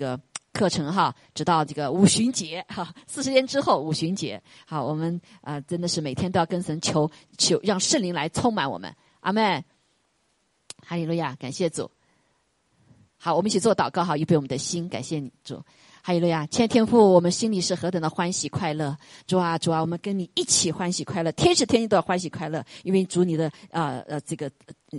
个课程哈，直到这个五旬节哈，四十天之后五旬节，好，我们啊真的是每天都要跟神求求，让圣灵来充满我们，阿门，哈利路亚，感谢主。好，我们一起做祷告哈，预备我们的心，感谢你主。哈利路亚，亲爱的天父，我们心里是何等的欢喜快乐！主啊，主啊，我们跟你一起欢喜快乐，天使天地都要欢喜快乐，因为主你的呃呃这个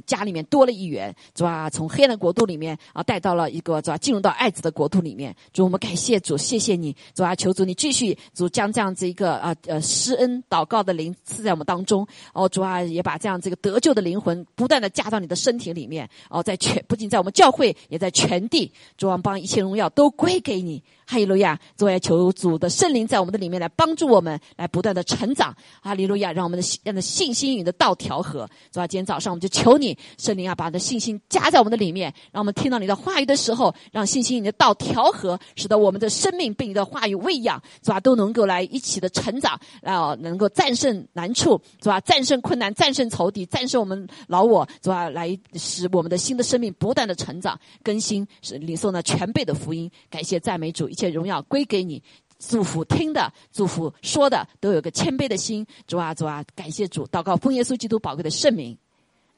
家里面多了一员，主啊，从黑暗的国度里面啊带到了一个主啊进入到爱子的国度里面。主，我们感谢主，谢谢你，主啊，求主你继续主将这样子一个啊呃施恩祷告的灵赐在我们当中。哦，主啊，也把这样这个得救的灵魂不断的加到你的身体里面。哦，在全不仅在我们教会，也在全地，主啊，帮一切荣耀都归给你。哈利路亚！主啊，求主的圣灵在我们的里面来帮助我们，来不断的成长。哈利路亚！让我们的让的信心与你的道调和。主啊，今天早上我们就求你圣灵啊，把你的信心加在我们的里面，让我们听到你的话语的时候，让信心你的道调和，使得我们的生命被你的话语喂养，主啊，都能够来一起的成长，啊，能够战胜难处，是吧？战胜困难，战胜仇敌，战胜我们老我，是吧？来使我们的新的生命不断的成长更新，是领受那全备的福音。感谢赞美主。一切荣耀归给你，祝福听的，祝福说的，都有个谦卑的心。主啊，主啊，感谢主，祷告奉耶稣基督宝贵的圣名，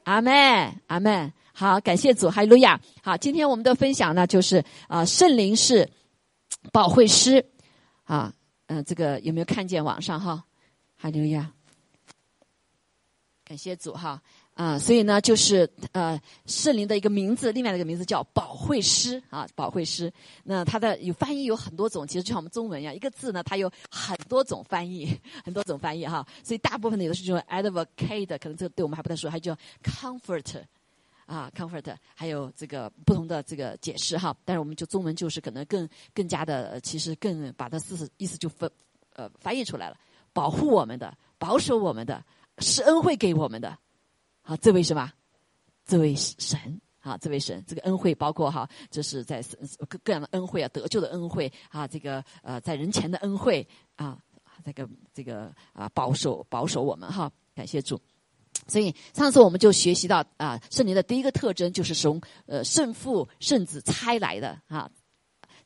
阿妹，阿妹。好，感谢主，哈利路亚。好，今天我们的分享呢，就是啊，圣灵是保惠师啊，嗯，这个有没有看见网上哈？哈利路亚，感谢主哈。啊，所以呢，就是呃，圣灵的一个名字，另外一个名字叫保惠师啊，保惠师。那它的有翻译有很多种，其实就像我们中文一样，一个字呢，它有很多种翻译，很多种翻译哈。所以大部分的有的是用 advocate，可能这个对我们还不太熟，还叫 comfort 啊，comfort，还有这个不同的这个解释哈。但是我们就中文就是可能更更加的，其实更把它思意思就分呃翻译出来了，保护我们的，保守我们的，是恩惠给我们的。好，这位什么？这位神啊，这位神，这个恩惠包括哈，这是在各各样的恩惠啊，得救的恩惠啊，这个呃，在人前的恩惠啊，这个这个啊，保守保守我们哈，感谢主。所以上次我们就学习到啊，圣灵的第一个特征就是从呃圣父圣子差来的啊。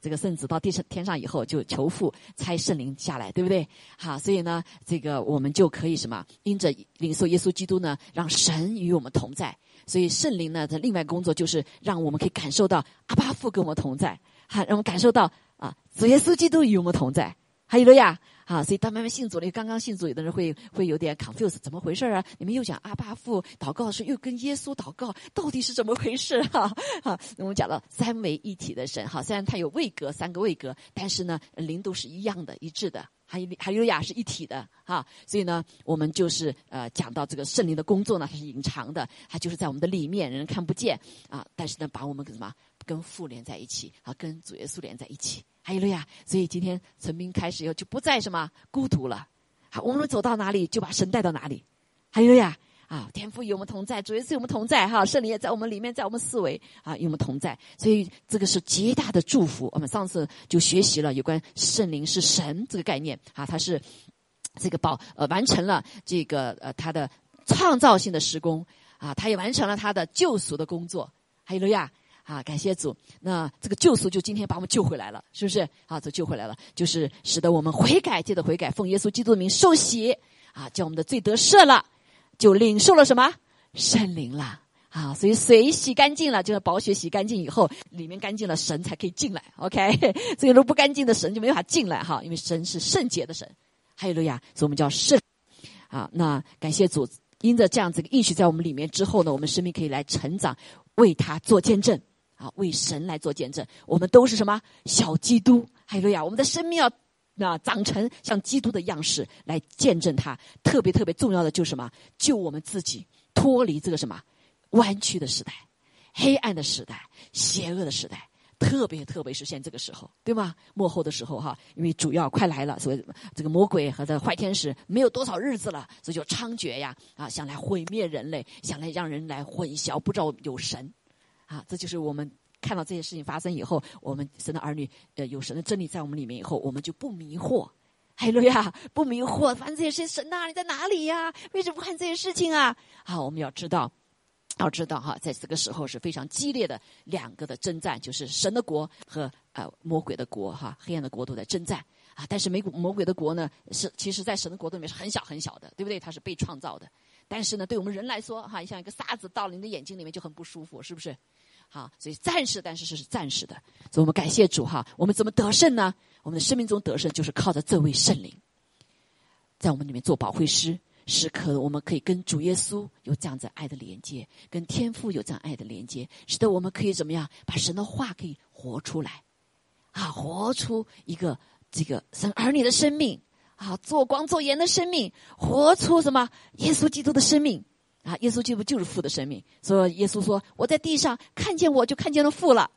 这个圣子到地上天上以后，就求父差圣灵下来，对不对？好，所以呢，这个我们就可以什么？因着领受耶稣基督呢，让神与我们同在。所以圣灵呢它另外工作就是让我们可以感受到阿巴父跟我们同在，好，让我们感受到啊，主耶稣基督与我们同在。哈利路亚！啊，所以当慢慢信主了，刚刚信主，有的人会会有点 confuse，怎么回事啊？你们又讲阿巴父祷告的时候又跟耶稣祷告，到底是怎么回事哈？哈，我们讲了三位一体的神，哈，虽然它有位格，三个位格，但是呢，灵都是一样的、一致的，还有还有亚是一体的，哈。所以呢，我们就是呃讲到这个圣灵的工作呢，它是隐藏的，它就是在我们的里面，人看不见啊，但是呢，把我们跟什么跟父连在一起，啊，跟主耶稣连在一起。哈利路亚！所以今天陈斌开始以后就不再什么孤独了。好，我们走到哪里就把神带到哪里。哈利路亚！啊，天父与我们同在，主耶稣与我们同在，哈，圣灵也在我们里面，在我们思维啊与我们同在。所以这个是极大的祝福。我们上次就学习了有关圣灵是神这个概念啊，它是这个保呃完成了这个呃他的创造性的施工啊，他也完成了他的救赎的工作。哈利路亚！啊，感谢主！那这个救赎就今天把我们救回来了，是不是？啊，这救回来了，就是使得我们悔改，接着悔改，奉耶稣基督的名受洗，啊，叫我们的罪得赦了，就领受了什么圣灵了。啊，所以水洗干净了，就是宝血洗干净以后，里面干净了，神才可以进来。OK，所以如果不干净的神就没法进来哈，因为神是圣洁的神。哈利路亚！所以我们叫圣。啊，那感谢主，因着这样子应许在我们里面之后呢，我们生命可以来成长，为他做见证。啊，为神来做见证，我们都是什么小基督？哈利路亚！我们的生命要啊长成像基督的样式来见证他。特别特别重要的就是什么？救我们自己脱离这个什么弯曲的时代、黑暗的时代、邪恶的时代。特别特别是现这个时候，对吗？幕后的时候哈，因为主要快来了，所以这个魔鬼和这坏天使没有多少日子了，所以就猖獗呀啊，想来毁灭人类，想来让人来混淆，不知道有神。啊，这就是我们看到这些事情发生以后，我们神的儿女，呃，有神的真理在我们里面以后，我们就不迷惑，海路亚不迷惑。反正这些事情，神呐，你在哪里呀？为什么不看这些事情啊？好，我们要知道，要知道哈，在这个时候是非常激烈的两个的征战，就是神的国和呃魔鬼的国哈，黑暗的国度在征战啊。但是美魔鬼的国呢，是其实在神的国度里面是很小很小的，对不对？它是被创造的。但是呢，对我们人来说哈，像一个沙子到了你的眼睛里面就很不舒服，是不是？好，所以暂时，但是是暂时的。所以我们感谢主哈，我们怎么得胜呢？我们的生命中得胜就是靠着这位圣灵，在我们里面做保惠师。时刻，我们可以跟主耶稣有这样子爱的连接，跟天父有这样爱的连接，使得我们可以怎么样把神的话可以活出来，啊，活出一个这个神儿女的生命，啊，做光做盐的生命，活出什么耶稣基督的生命，啊，耶稣基督就是父的生命。所以耶稣说：“我在地上看见我就看见了父了。”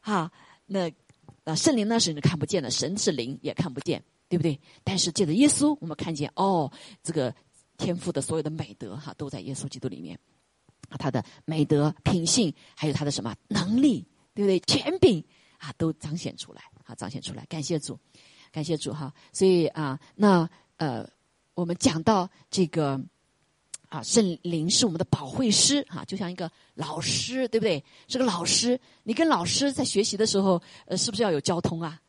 啊，那啊，圣灵呢是看不见的，神是灵也看不见，对不对？但是借着耶稣，我们看见哦，这个。天赋的所有的美德哈，都在耶稣基督里面，他的美德品性，还有他的什么能力，对不对？权柄啊，都彰显出来，啊，彰显出来。感谢主，感谢主哈。所以啊，那呃，我们讲到这个啊，圣灵是我们的保惠师哈，就像一个老师，对不对？是个老师，你跟老师在学习的时候，呃，是不是要有交通啊？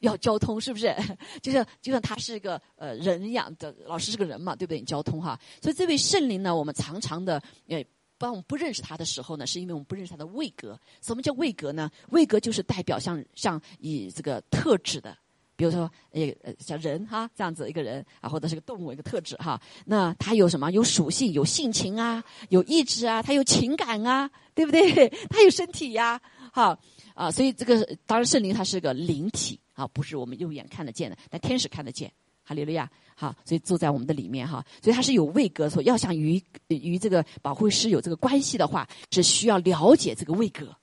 要交通是不是？就像就像他是一个呃人一样的老师是个人嘛，对不对？交通哈，所以这位圣灵呢，我们常常的呃，当我们不认识他的时候呢，是因为我们不认识他的位格。什么叫位格呢？位格就是代表像像以这个特质的，比如说呃像人哈这样子一个人啊，或者是个动物一个特质哈。那他有什么？有属性，有性情啊，有意志啊，他有情感啊，对不对？他有身体呀，哈啊，所以这个当然圣灵它是个灵体。啊，不是我们肉眼看得见的，但天使看得见。哈利路亚，好，所以住在我们的里面哈，所以他是有位格，说要想与与这个保护师有这个关系的话，是需要了解这个位格，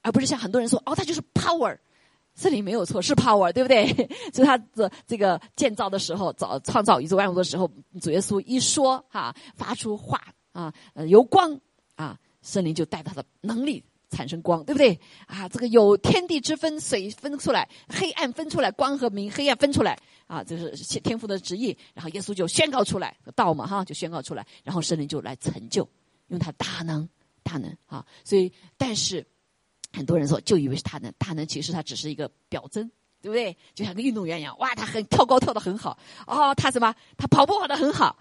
而不是像很多人说，哦，他就是 power，这里没有错，是 power，对不对？所以他的这个建造的时候，造创造宇宙万物的时候，主耶稣一说哈，发出话啊，由光啊，圣灵就带他的能力。产生光，对不对？啊，这个有天地之分，水分出来，黑暗分出来，光和明，黑暗分出来，啊，这是天父的旨意。然后耶稣就宣告出来，道嘛，哈，就宣告出来。然后圣灵就来成就，用他大能，大能，啊。所以，但是很多人说，就以为是大能，大能其实他只是一个表征，对不对？就像个运动员一样，哇，他很跳高跳的很好，哦，他什么？他跑步跑的很好，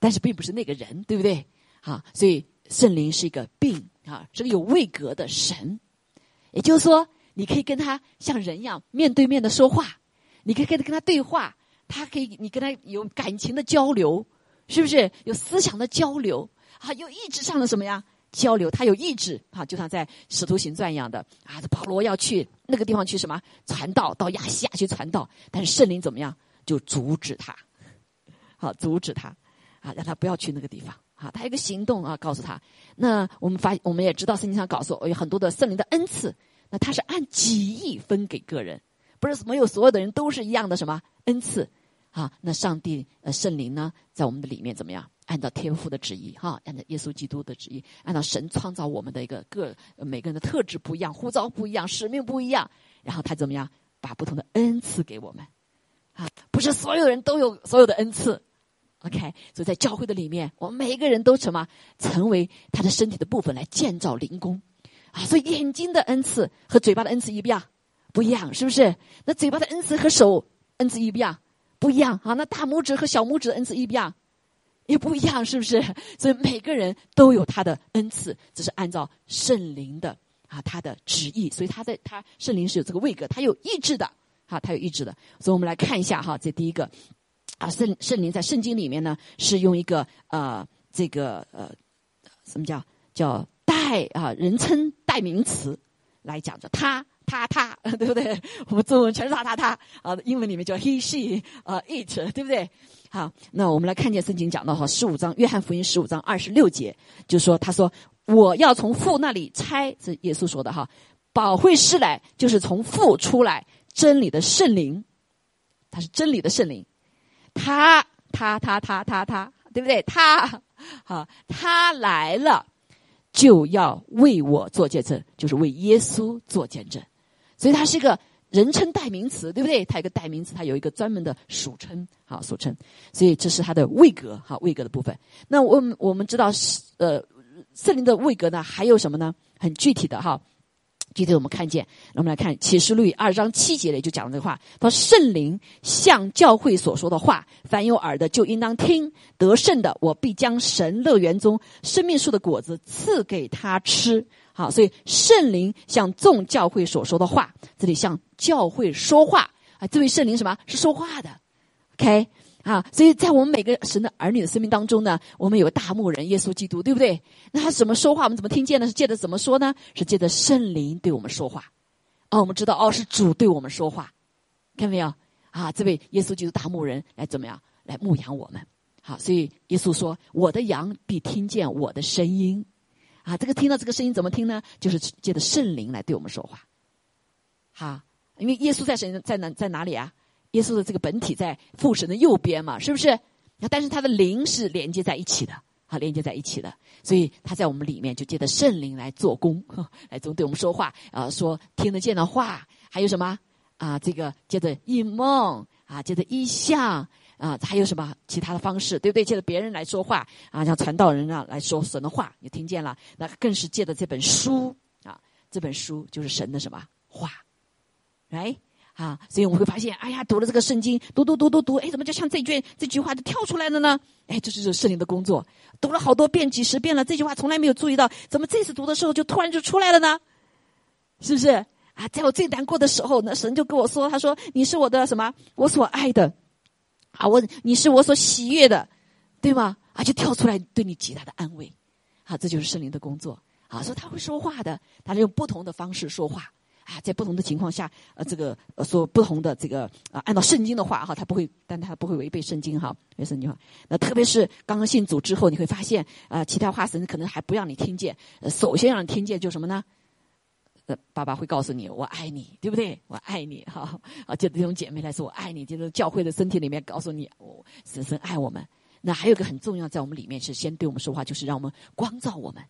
但是并不是那个人，对不对？啊，所以圣灵是一个病。啊，是个有位格的神，也就是说，你可以跟他像人一样面对面的说话，你可以跟他跟他对话，他可以你跟他有感情的交流，是不是有思想的交流？啊，有意志上的什么呀交流？他有意志啊，就像在使徒行传一样的啊，保罗要去那个地方去什么传道，到亚细亚去传道，但是圣灵怎么样就阻止他，好 阻止他啊，让他不要去那个地方。啊，他一个行动啊，告诉他。那我们发，我们也知道圣经上告诉我，有很多的圣灵的恩赐。那他是按几亿分给个人，不是没有所有的人都是一样的什么恩赐啊？那上帝呃圣灵呢，在我们的里面怎么样？按照天父的旨意哈，按照耶稣基督的旨意，按照神创造我们的一个个每个人的特质不一样，呼召不一样，使命不一样，然后他怎么样把不同的恩赐给我们啊？不是所有人都有所有的恩赐。OK，所以在教会的里面，我们每一个人都什么成为他的身体的部分来建造灵宫啊！所以眼睛的恩赐和嘴巴的恩赐一不一样？不一样，是不是？那嘴巴的恩赐和手恩赐一不一样？不一样啊！那大拇指和小拇指的恩赐一不一样？也不一样，是不是？所以每个人都有他的恩赐，只是按照圣灵的啊他的旨意。所以他在他圣灵是有这个位格，他有意志的啊，他有意志的。所以我们来看一下哈，这第一个。啊，圣圣灵在圣经里面呢，是用一个呃，这个呃，什么叫叫代啊，人称代名词来讲着他他他，对不对？我们中文全是他他他啊，英文里面叫 he she 啊 it，对不对？好，那我们来看见圣经讲到哈，十五章约翰福音十五章二十六节，就说他说我要从父那里拆，是耶稣说的哈，保惠师来就是从父出来，真理的圣灵，他是真理的圣灵。他他他他他他，对不对？他好，他来了，就要为我做见证，就是为耶稣做见证。所以它是一个人称代名词，对不对？它一个代名词，它有一个专门的属称，好属称。所以这是它的位格，好位格的部分。那我们我们知道，呃，圣灵的位格呢，还有什么呢？很具体的哈。具体我们看见，我们来看启示录二章七节里就讲了这个话：说圣灵向教会所说的话，凡有耳的就应当听。得胜的，我必将神乐园中生命树的果子赐给他吃。好，所以圣灵向众教会所说的话，这里向教会说话啊，这位圣灵什么是说话的？OK。啊，所以在我们每个神的儿女的生命当中呢，我们有大牧人耶稣基督，对不对？那他怎么说话？我们怎么听见呢？是借着怎么说呢？是借着圣灵对我们说话。哦，我们知道，哦，是主对我们说话，看到没有？啊，这位耶稣基督大牧人来怎么样？来牧养我们。好，所以耶稣说：“我的羊必听见我的声音。”啊，这个听到这个声音怎么听呢？就是借着圣灵来对我们说话。好，因为耶稣在神在哪在哪里啊？耶稣的这个本体在父神的右边嘛，是不是？但是他的灵是连接在一起的，啊，连接在一起的，所以他在我们里面就借着圣灵来做工，来总对我们说话，啊，说听得见的话，还有什么啊？这个接着异梦啊，接着异象啊，还有什么其他的方式，对不对？借着别人来说话啊，像传道人啊来说神的话，你听见了，那更是借着这本书啊，这本书就是神的什么话，来。啊，所以我们会发现，哎呀，读了这个圣经，读读读读读，哎，怎么就像这句这句话就跳出来了呢？哎，这就是圣灵的工作。读了好多遍、几十遍了，这句话从来没有注意到，怎么这次读的时候就突然就出来了呢？是不是？啊，在我最难过的时候，那神就跟我说：“他说你是我的什么？我所爱的，啊，我你是我所喜悦的，对吗？啊，就跳出来对你极大的安慰。啊，这就是圣灵的工作。啊，说他会说话的，他是用不同的方式说话。”啊，在不同的情况下，呃，这个，说不同的这个啊，按照圣经的话哈，他不会，但他不会违背圣经哈，违背圣经话。那特别是刚刚信主之后，你会发现啊，其他话神可能还不让你听见。首先让你听见就什么呢？爸爸会告诉你，我爱你，对不对？我爱你，哈 啊，就这种姐妹来说，我爱你，就是教会的身体里面告诉你，我深深爱我们。那还有个很重要，在我们里面是先对我们说话，就是让我们光照我们。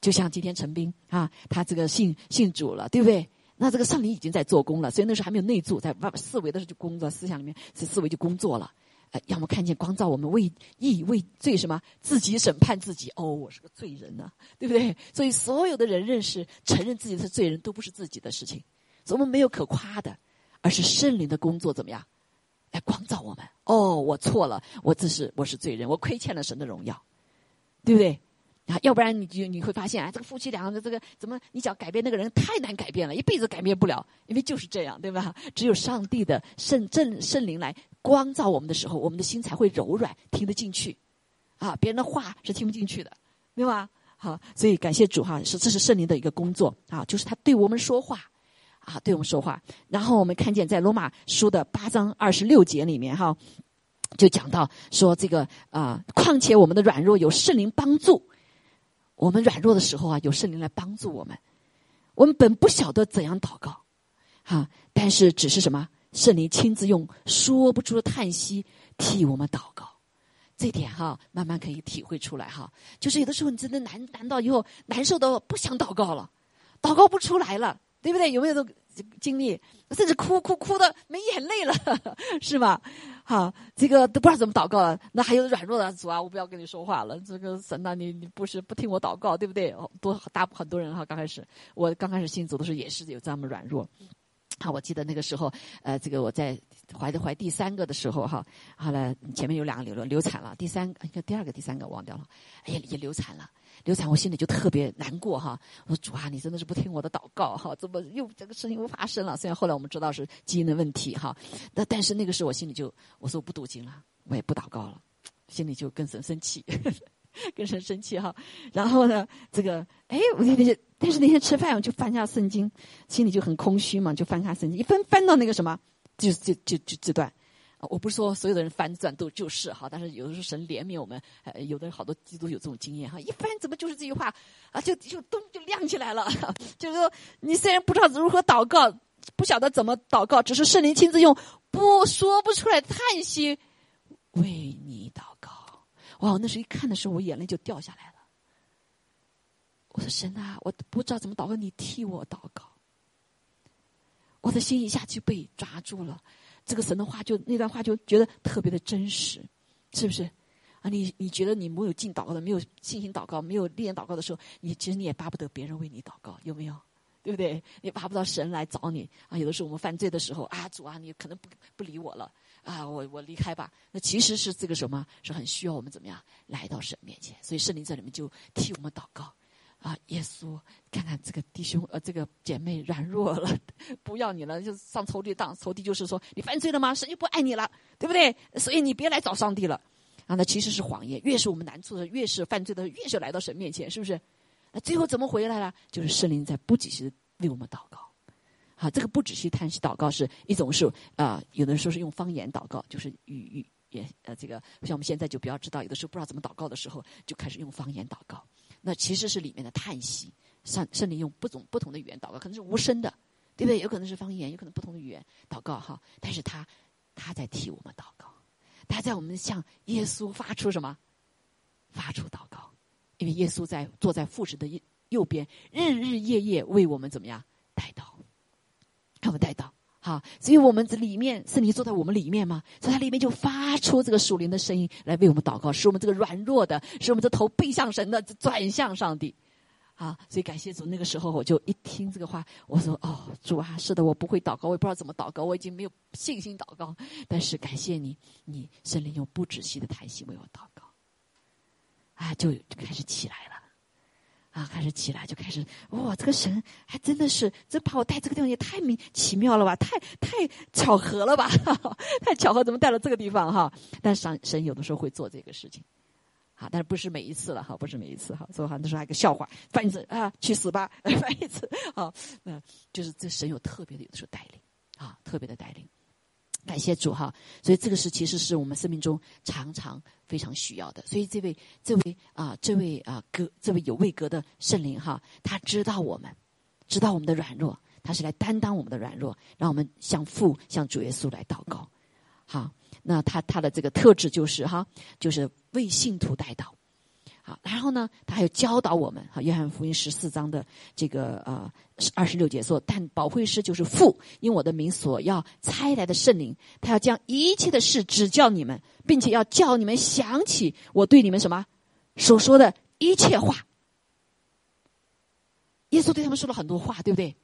就像今天陈斌啊，他这个信信主了，对不对？那这个圣灵已经在做工了，所以那时候还没有内住，在外思维的时候就工作，思想里面是思维就工作了。哎，让我们看见光照我们为义为罪什么？自己审判自己。哦，我是个罪人呐，对不对？所以所有的人认识、承认自己是罪人，都不是自己的事情所以，我们没有可夸的，而是圣灵的工作怎么样？来光照我们。哦，我错了，我这是我是罪人，我亏欠了神的荣耀，对不对？啊，要不然你就你会发现，哎，这个夫妻两个的这个怎么，你想改变那个人太难改变了，一辈子改变不了，因为就是这样，对吧？只有上帝的圣正圣灵来光照我们的时候，我们的心才会柔软，听得进去。啊，别人的话是听不进去的，对吗？好，所以感谢主哈，是这是圣灵的一个工作啊，就是他对我们说话，啊，对我们说话。然后我们看见在罗马书的八章二十六节里面哈，就讲到说这个啊，况且我们的软弱有圣灵帮助。我们软弱的时候啊，有圣灵来帮助我们。我们本不晓得怎样祷告，哈，但是只是什么，圣灵亲自用说不出的叹息替我们祷告。这点哈，慢慢可以体会出来哈。就是有的时候你真的难难到以后难受到不想祷告了，祷告不出来了，对不对？有没有这经历？甚至哭哭哭的没眼泪了，是吧？好，这个都不知道怎么祷告了。那还有软弱的主啊，我不要跟你说话了。这个神呐，你你不是不听我祷告，对不对？多大很多人哈，刚开始我刚开始信主的时候也是有这么软弱。啊，我记得那个时候，呃，这个我在怀的怀第三个的时候哈，后来前面有两个流了流产了，第三个应该第二个第三个忘掉了，哎呀也流产了。流产，我心里就特别难过哈。我说主啊，你真的是不听我的祷告哈，怎么又这个事情又发生了？虽然后来我们知道是基因的问题哈，那但是那个时候我心里就我说我不读经了，我也不祷告了，心里就跟神生气，跟神生气哈。然后呢，这个哎，我那天但是那天吃饭我就翻下圣经，心里就很空虚嘛，就翻开圣经，一翻翻到那个什么，就就就就这段。我不是说所有的人翻转都就是哈，但是有的时候神怜悯我们，呃，有的人好多基督有这种经验哈，一翻怎么就是这句话啊，就就咚就亮起来了，就是说你虽然不知道如何祷告，不晓得怎么祷告，只是圣灵亲自用不说不出来叹息为你祷告。哇，那时一看的时候，我眼泪就掉下来了。我说神啊，我不知道怎么祷告，你替我祷告。我的心一下就被抓住了。这个神的话，就那段话，就觉得特别的真实，是不是？啊，你你觉得你没有进祷告的，没有信心祷告，没有练祷告的时候，你其实你也巴不得别人为你祷告，有没有？对不对？你巴不得神来找你啊！有的时候我们犯罪的时候啊，主啊，你可能不不理我了啊，我我离开吧。那其实是这个什么，是很需要我们怎么样来到神面前。所以圣灵在里面就替我们祷告啊，耶稣，看看这个弟兄呃，这个姐妹软弱了，不要你了，就上仇敌当。仇敌就是说你犯罪了吗？神就不爱你了，对不对？所以你别来找上帝了啊！那其实是谎言。越是我们难处的，越是犯罪的，越是来到神面前，是不是？那最后怎么回来了？就是圣灵在不止是为我们祷告，好，这个不只是叹息祷告，是一种是啊，有的人说是用方言祷告，就是语语言呃，这个像我们现在就比较知道，有的时候不知道怎么祷告的时候，就开始用方言祷告。那其实是里面的叹息，圣圣灵用不同不同的语言祷告，可能是无声的，对不对？有可能是方言，有可能不同的语言祷告哈。但是他他在替我们祷告，他在我们向耶稣发出什么？发出祷告。因为耶稣在坐在父神的右右边，日日夜夜为我们怎么样，带到好，所以我们这里面圣灵坐在我们里面嘛，所以它里面就发出这个属灵的声音来为我们祷告，使我们这个软弱的，使我们这头背向神的转向上帝，啊，所以感谢主。那个时候我就一听这个话，我说哦，主啊，是的，我不会祷告，我也不知道怎么祷告，我已经没有信心祷告，但是感谢你，你圣灵用不止息的叹息为我祷告。啊，就开始起来了，啊，开始起来，就开始哇，这个神还真的是，这把我带这个地方也太明奇妙了吧，太太巧合了吧，太巧合，怎么带到这个地方哈？但神神有的时候会做这个事情，啊，但是不是每一次了哈，不是每一次哈，所以很多时候还有个笑话，翻一次啊，去死吧，翻一次啊，那就是这神有特别的有的时候带领啊，特别的带领。感谢主哈，所以这个是其实是我们生命中常常非常需要的。所以这位这位啊，这位啊哥这位有位格的圣灵哈，他知道我们，知道我们的软弱，他是来担当我们的软弱，让我们向父向主耶稣来祷告。好，那他他的这个特质就是哈，就是为信徒带祷。好，然后呢，他还有教导我们。哈，约翰福音十四章的这个呃二十六节说：“但保惠师就是父，因我的名所要差来的圣灵，他要将一切的事指教你们，并且要叫你们想起我对你们什么所说的一切话。”耶稣对他们说了很多话，对不对？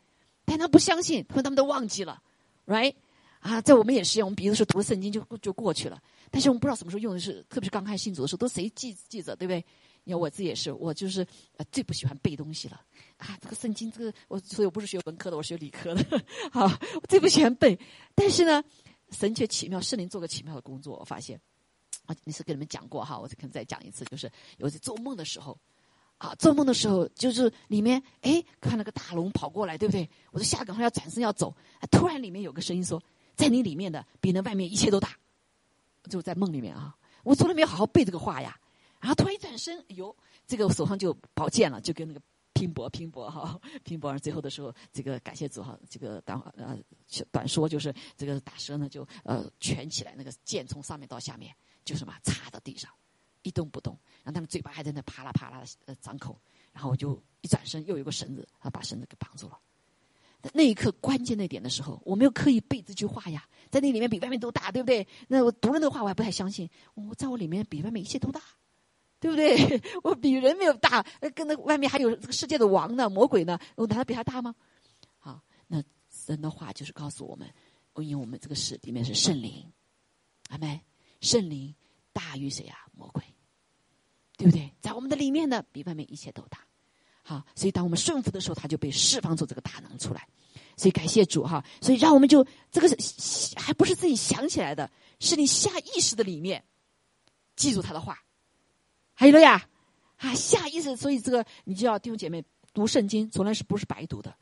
但他不相信，他们都忘记了，right？啊，在我们也是，我们比如说读了圣经就就过去了，但是我们不知道什么时候用的是，特别是刚开始信主的时候，都谁记记着，对不对？你看我自己也是，我就是最不喜欢背东西了啊！这个圣经，这个我所以我不是学文科的，我学理科的，好，我最不喜欢背。但是呢，神却奇妙，圣灵做个奇妙的工作，我发现啊，你是跟你们讲过哈，我可能再讲一次，就是有一次做梦的时候啊，做梦的时候就是里面哎看那个大龙跑过来，对不对？我就下赶快要转身要走，突然里面有个声音说，在你里面的比那外面一切都大，就在梦里面啊，我从来没有好好背这个话呀。然后突然一转身，哎呦，这个手上就宝剑了，就跟那个拼搏拼搏哈，拼搏。最后的时候，这个感谢主哈，这个短呃短说就是这个打蛇呢，就呃蜷起来，那个剑从上面到下面就什么插到地上，一动不动。然后他们嘴巴还在那啪啦啪啦的呃张口。然后我就一转身，又有个绳子啊，把绳子给绑住了。那一刻关键那点的时候，我没有刻意背这句话呀，在那里面比外面都大，对不对？那我读了那个话，我还不太相信，我在我里面比外面一切都大。对不对？我比人没有大，跟那外面还有这个世界的王呢，魔鬼呢，我难道比他大吗？好，那神的话就是告诉我们，因为我们这个世里面是圣灵，阿门，圣灵大于谁呀？魔鬼，对不对？在我们的里面呢，比外面一切都大。好，所以当我们顺服的时候，他就被释放出这个大能出来。所以感谢主哈，所以让我们就这个还不是自己想起来的，是你下意识的里面记住他的话。还有了呀，啊，下意识，所以这个你就要弟兄姐妹读圣经，从来是不是白读的，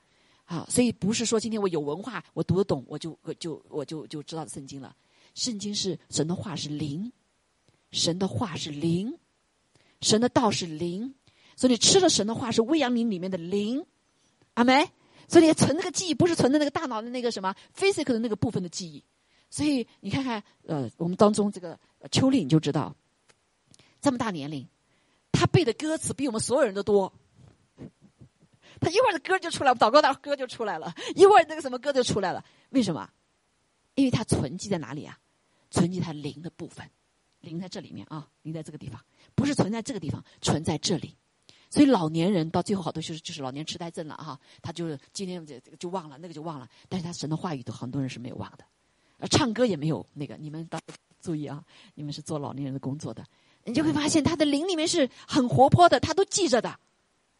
啊，所以不是说今天我有文化，我读得懂，我就我就我就就知道圣经了。圣经是神的话是灵，神的话是灵，神的道是灵，所以你吃了神的话是喂养你里面的灵，阿梅，所以你存那个记忆不是存在那个大脑的那个什么 physical 的那个部分的记忆，所以你看看，呃，我们当中这个秋丽你就知道。这么大年龄，他背的歌词比我们所有人都多。他一会儿的歌就出来，祷告的歌就出来了，一会儿那个什么歌就出来了。为什么？因为他存积在哪里啊？存积他灵的部分，灵在这里面啊，灵在这个地方，不是存在这个地方，存在这里。所以老年人到最后好多就是就是老年痴呆症了哈，他就是今天这个就忘了，那个就忘了，但是他神的话语都很多人是没有忘的，呃，唱歌也没有那个，你们到注意啊，你们是做老年人的工作的，你就会发现他的灵里面是很活泼的，他都记着的，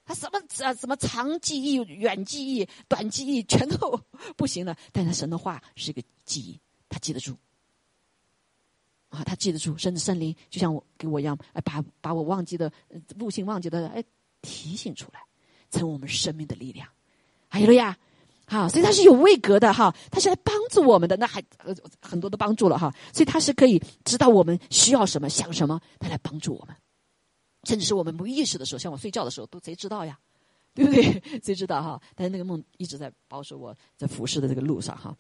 他什么啊什么长记忆、远记忆、短记忆全都 不行了，但是神的话是一个记忆，他记得住。啊，他记得住，甚至圣灵就像我给我一样，哎，把把我忘记的悟性忘记的，哎，提醒出来，成为我们生命的力量。还有了呀，好，所以他是有位格的哈，他是来帮助我们的，那还呃很多的帮助了哈，所以他是可以知道我们需要什么，想什么，他来帮助我们，甚至是我们无意识的时候，像我睡觉的时候，都谁知道呀？对不对？谁知道哈？但是那个梦一直在保守我在服侍的这个路上哈。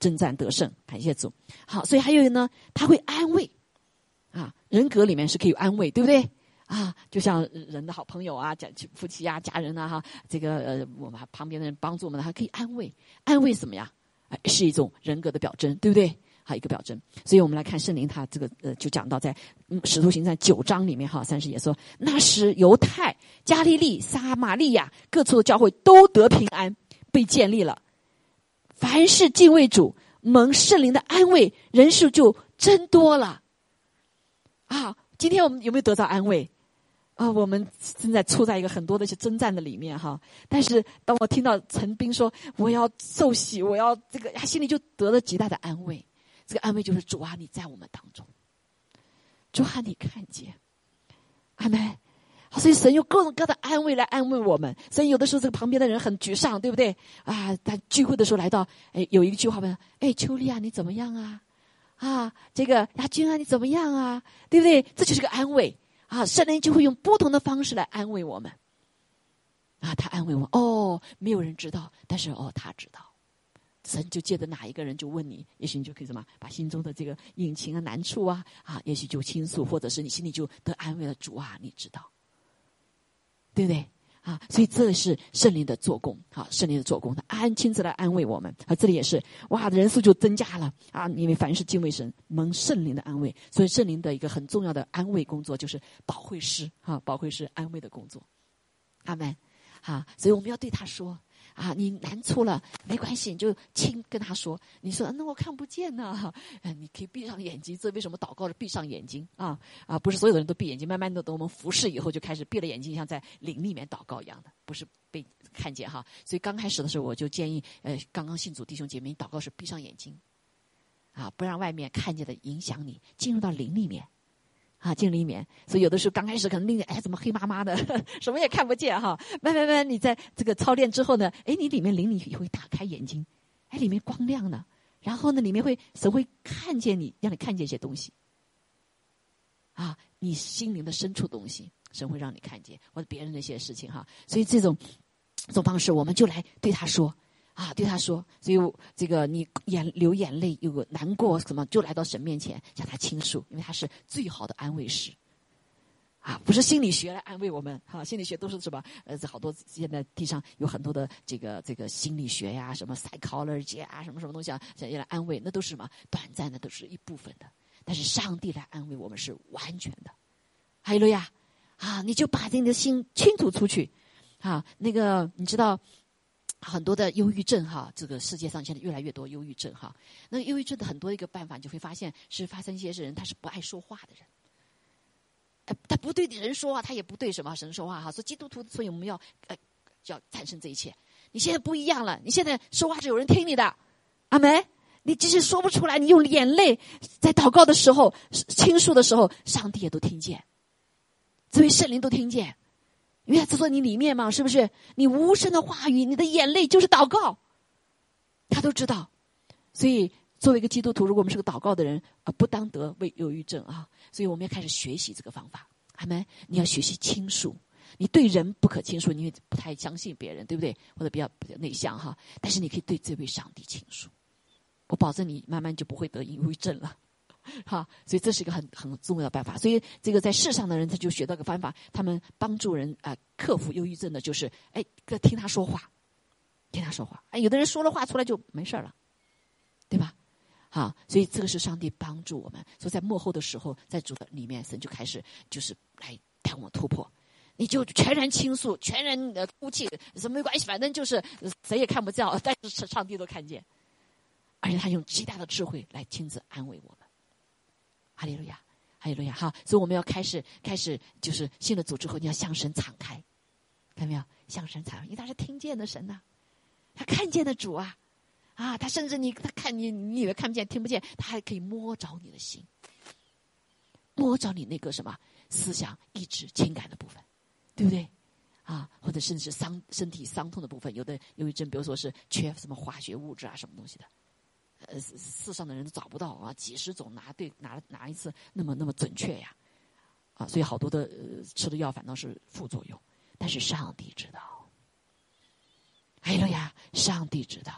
征战得胜，感谢主。好，所以还有呢，他会安慰，啊，人格里面是可以安慰，对不对？啊，就像人的好朋友啊，家夫妻啊，家人啊，哈，这个呃，我们旁边的人帮助我们，还可以安慰，安慰什么呀？哎，是一种人格的表征，对不对？好，一个表征。所以我们来看圣灵，他这个呃，就讲到在使徒行传九章里面哈，三十也说，那时犹太、加利利、撒玛利亚各处的教会都得平安，被建立了。凡是敬畏主、蒙圣灵的安慰，人数就增多了。啊，今天我们有没有得到安慰？啊，我们正在处在一个很多的一些征战的里面哈。但是当我听到陈斌说我要受洗，我要这个，他心里就得了极大的安慰。这个安慰就是主啊，你在我们当中，主啊，你看见，阿门。所以神用各种各样的安慰来安慰我们。所以有的时候这个旁边的人很沮丧，对不对？啊，他聚会的时候来到，哎，有一句话问：哎，秋丽啊，你怎么样啊？啊，这个亚军啊，你怎么样啊？对不对？这就是个安慰啊！圣灵就会用不同的方式来安慰我们。啊，他安慰我，哦，没有人知道，但是哦，他知道。神就借着哪一个人就问你，也许你就可以什么，把心中的这个隐情啊、难处啊，啊，也许就倾诉，或者是你心里就得安慰了。主啊，你知道。对不对啊？所以这是圣灵的做工，好，圣灵的做工，他安亲自来安慰我们。啊，这里也是，哇，人数就增加了啊！因为凡是敬畏神、蒙圣灵的安慰，所以圣灵的一个很重要的安慰工作就是保惠师，哈，保惠师安慰的工作。阿门，好，所以我们要对他说。啊，你难处了，没关系，你就轻跟他说。你说那我看不见呢，你可以闭上眼睛。这为什么祷告是闭上眼睛啊？啊，不是所有的人都闭眼睛，慢慢的等我们服侍以后就开始闭了眼睛，像在灵里面祷告一样的，不是被看见哈。所以刚开始的时候，我就建议，呃，刚刚信主弟兄姐妹，祷告是闭上眼睛，啊，不让外面看见的影响你，进入到灵里面。啊，进里面，所以有的时候刚开始可能那个，哎，怎么黑麻麻的，什么也看不见哈。慢慢慢，你在这个操练之后呢，哎，你里面灵里也会打开眼睛，哎，里面光亮呢。然后呢，里面会神会看见你，让你看见一些东西。啊，你心灵的深处东西，神会让你看见，或者别人的一些事情哈。所以这种这种方式，我们就来对他说。啊，对他说，所以这个你眼流眼泪，有难过什么，就来到神面前向他倾诉，因为他是最好的安慰师。啊，不是心理学来安慰我们，哈，心理学都是什么？呃，好多现在地上有很多的这个这个心理学呀，什么 psychology 啊，什么什么东西啊，想要来安慰，那都是什么？短暂的，都是一部分的。但是上帝来安慰我们是完全的。还有了呀，啊，你就把你的心倾吐出去，啊，那个你知道。很多的忧郁症哈，这个世界上现在越来越多忧郁症哈。那忧郁症的很多一个办法，你就会发现是发生一些人，他是不爱说话的人。呃，他不对人说话，他也不对什么神说话哈。说基督徒，所以我们要呃，要战胜这一切。你现在不一样了，你现在说话是有人听你的，阿梅，你即使说不出来，你用眼泪在祷告的时候倾诉的时候，上帝也都听见，这位圣灵都听见。因为他在你里面嘛，是不是？你无声的话语，你的眼泪就是祷告，他都知道。所以，作为一个基督徒，如果我们是个祷告的人，啊，不当得为忧郁症啊。所以，我们要开始学习这个方法，好没？你要学习倾诉，你对人不可倾诉，因为不太相信别人，对不对？或者比较比较内向哈。但是，你可以对这位上帝倾诉，我保证你慢慢就不会得忧郁症了。哈，所以这是一个很很重要的办法。所以这个在世上的人，他就学到个方法，他们帮助人啊克服忧郁症的，就是哎，听他说话，听他说话。哎，有的人说了话出来就没事了，对吧？哈，所以这个是上帝帮助我们。所以在幕后的时候，在主的里面，神就开始就是来带我们突破。你就全然倾诉，全然的哭泣，什么没关系，反正就是谁也看不见，但是上帝都看见。而且他用极大的智慧来亲自安慰我们。哈利路亚，哈利路亚！好，所以我们要开始，开始就是信了主之后，你要向神敞开，看到没有？向神敞开，因为他是听见的神呐，他看见的主啊，啊，他甚至你他看你，你以为看不见、听不见，他还可以摸着你的心，摸着你那个什么思想、意志、情感的部分，对不对？啊，或者甚至是伤身体伤痛的部分，有的忧郁症，比如说是缺什么化学物质啊，什么东西的。呃，世上的人都找不到啊，几十种拿对拿拿一次那么那么准确呀，啊，所以好多的吃的药反倒是副作用。但是上帝知道，哎呦呀，上帝知道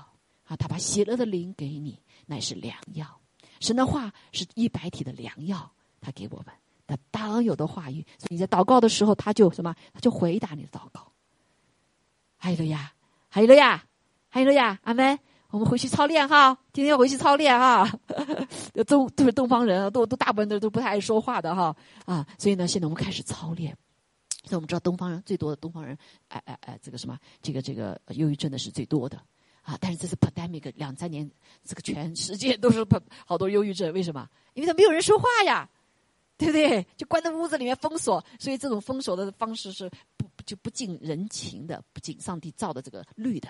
啊，他把喜乐的灵给你，乃是良药。神的话是一百体的良药，他给我们他当有的话语。所以你在祷告的时候，他就什么，他就回答你的祷告。还有呀，还有呀，还有呀，阿门。我们回去操练哈，今天要回去操练哈。都都是东方人，都都大部分都都不太爱说话的哈啊，所以呢，现在我们开始操练。所以我们知道东方人最多的东方人，哎哎哎，这个什么，这个这个忧郁症的是最多的啊。但是这是 pandemic 两三年，这个全世界都是好多忧郁症，为什么？因为他没有人说话呀，对不对？就关在屋子里面封锁，所以这种封锁的方式是不就不近人情的，不近上帝造的这个律的。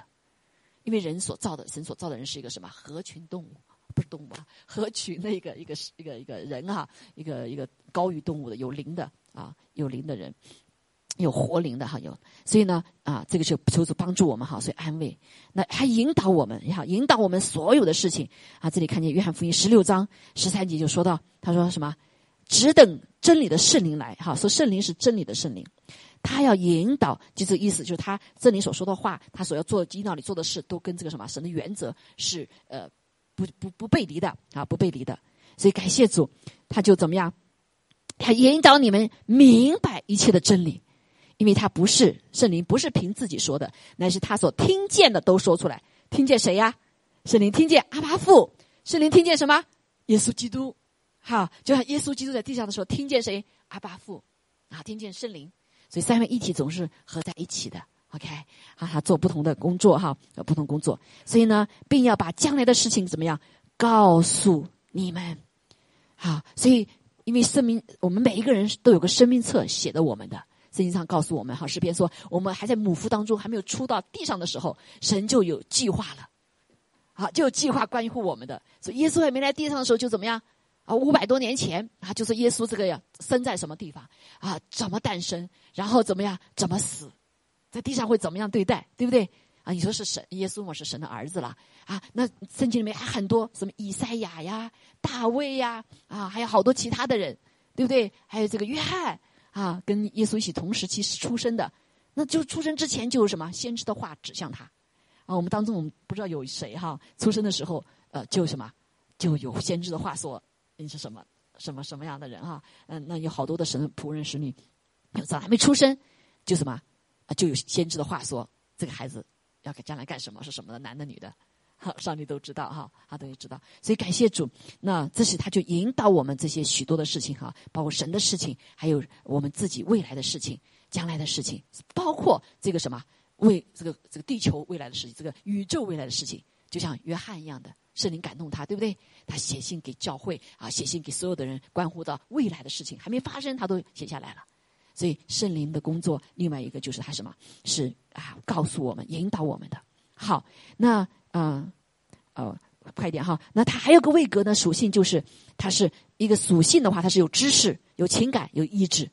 因为人所造的，神所造的人是一个什么合群动物？不是动物啊，合群的一个一个一个一个人哈，一个一个高于动物的有灵的啊，有灵的人，有活灵的哈，有。所以呢啊，这个是求主帮助我们哈，所以安慰，那还引导我们哈，引导我们所有的事情啊。这里看见约翰福音十六章十三节就说到，他说什么？只等真理的圣灵来哈，说圣灵是真理的圣灵。他要引导，就这意思，就是他这里所说的话，他所要做引导你做的事，都跟这个什么神的原则是呃不不不背离的啊，不背离的。所以感谢主，他就怎么样？他引导你们明白一切的真理，因为他不是圣灵，不是凭自己说的，乃是他所听见的都说出来。听见谁呀？圣灵听见阿巴父，圣灵听见什么？耶稣基督。好，就像耶稣基督在地上的时候，听见谁？阿巴父啊，听见圣灵。所以三位一体总是合在一起的，OK，啊，他做不同的工作哈，不同工作，所以呢，并要把将来的事情怎么样告诉你们，好，所以因为生命，我们每一个人都有个生命册写的我们的，圣经上告诉我们哈，诗篇说我们还在母腹当中还没有出到地上的时候，神就有计划了，好，就有计划关乎我们的，所以耶稣还没来地上的时候就怎么样。啊，五百多年前啊，就是耶稣这个呀，生在什么地方啊？怎么诞生？然后怎么样？怎么死？在地上会怎么样对待？对不对？啊，你说是神，耶稣我是神的儿子了啊？那圣经里面还很多什么以赛亚呀、大卫呀啊，还有好多其他的人，对不对？还有这个约翰啊，跟耶稣一起同时期出生的，那就出生之前就有什么先知的话指向他啊？我们当中我们不知道有谁哈，出生的时候呃，就什么就有先知的话说。你是什么什么什么样的人哈？嗯，那有好多的神仆人使女，早还没出生，就什么，就有先知的话说，这个孩子要给将来干什么，是什么的，男的女的，好，上帝都知道哈，他都知道。所以感谢主，那这是他就引导我们这些许多的事情哈，包括神的事情，还有我们自己未来的事情、将来的事情，包括这个什么未这个这个地球未来的事情，这个宇宙未来的事情，就像约翰一样的。圣灵感动他，对不对？他写信给教会啊，写信给所有的人，关乎到未来的事情还没发生，他都写下来了。所以圣灵的工作，另外一个就是他什么？是啊，告诉我们、引导我们的。好，那啊，哦，快点哈。那他还有个位格呢属性，就是它是一个属性的话，它是有知识、有情感、有意志，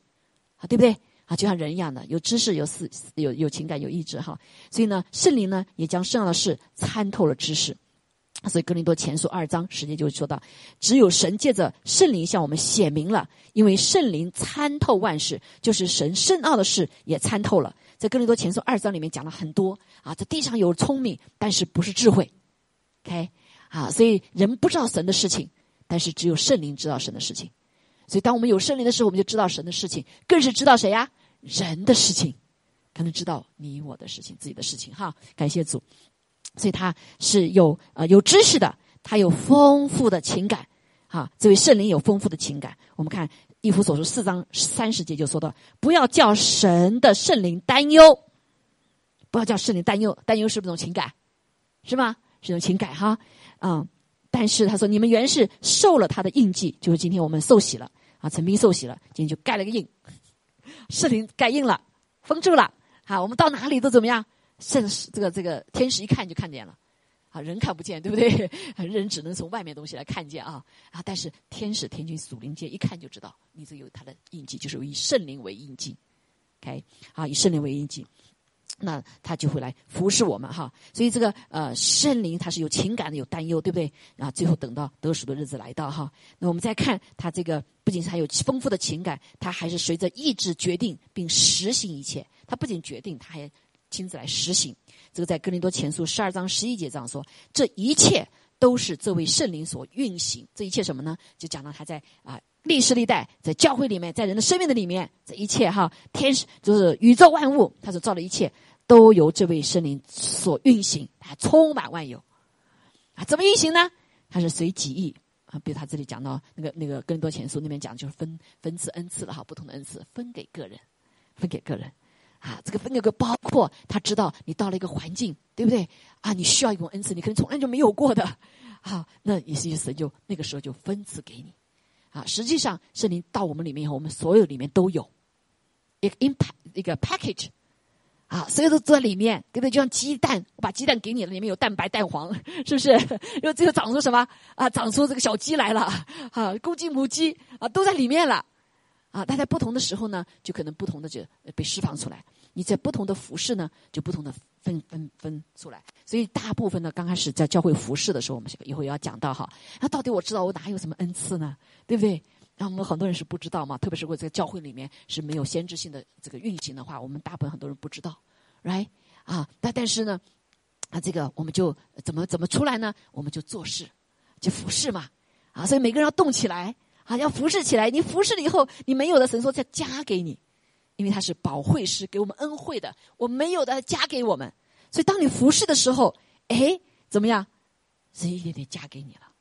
啊，对不对？啊，就像人一样的，有知识、有思、有有情感、有意志哈。所以呢，圣灵呢，也将圣上的事参透了知识。所以《哥林多前书》二章十节就说到，只有神借着圣灵向我们显明了，因为圣灵参透万事，就是神深奥的事也参透了。在《哥林多前书》二章里面讲了很多啊，在地上有聪明，但是不是智慧，OK 啊？所以人不知道神的事情，但是只有圣灵知道神的事情。所以当我们有圣灵的时候，我们就知道神的事情，更是知道谁呀？人的事情，可能知道你我的事情、自己的事情。哈，感谢主。所以他是有呃有知识的，他有丰富的情感，啊，这位圣灵有丰富的情感。我们看一夫所说四章三十节就说到，不要叫神的圣灵担忧，不要叫圣灵担忧，担忧是不是一种情感？是吗？是一种情感哈，啊，但是他说你们原是受了他的印记，就是今天我们受洗了啊，陈斌受洗了，今天就盖了个印，圣灵盖印了，封住了，好，我们到哪里都怎么样？圣使这个这个天使一看就看见了。啊，人看不见，对不对？人只能从外面东西来看见啊啊！但是天使、天君、属灵界一看就知道，你这有他的印记，就是以圣灵为印记。OK，啊，以圣灵为印记，那他就会来服侍我们哈。所以这个呃，圣灵他是有情感的，有担忧，对不对？啊，最后等到得赎的日子来到哈，那我们再看他这个，不仅是还有丰富的情感，他还是随着意志决定并实行一切。他不仅决定，他还亲自来实行。这个在哥林多前书十二章十一节这样说，这一切都是这位圣灵所运行。这一切什么呢？就讲到他在啊历史历代在教会里面，在人的生命的里面，这一切哈天使就是宇宙万物，他所造的一切都由这位圣灵所运行，他充满万有啊。怎么运行呢？他是随己意啊。比如他这里讲到那个那个哥林多前书那边讲，就是分分赐恩赐了哈，不同的恩赐分给个人，分给个人。啊，这个分给个包括他知道你到了一个环境，对不对？啊，你需要一种恩赐，你可能从来就没有过的，啊，那也是意思就那个时候就分赐给你，啊，实际上圣灵到我们里面以后，我们所有里面都有一个 impact 一个 package，啊，所有都在里面，对不对？就像鸡蛋，我把鸡蛋给你了，里面有蛋白、蛋黄，是不是？因为最后长出什么？啊，长出这个小鸡来了，啊，公鸡、母鸡啊，都在里面了。啊，但在不同的时候呢，就可能不同的就被释放出来。你在不同的服饰呢，就不同的分分分出来。所以大部分呢，刚开始在教会服饰的时候，我们一会要讲到哈。那到底我知道我哪有什么恩赐呢？对不对？那我们很多人是不知道嘛。特别是我在教会里面是没有先知性的这个运行的话，我们大部分很多人不知道，right？啊，但但是呢，啊，这个我们就怎么怎么出来呢？我们就做事，就服侍嘛。啊，所以每个人要动起来。啊，要服侍起来！你服侍了以后，你没有的神说再加给你，因为他是保惠师，给我们恩惠的。我没有的加给我们，所以当你服侍的时候，哎，怎么样？神一点点加给你了，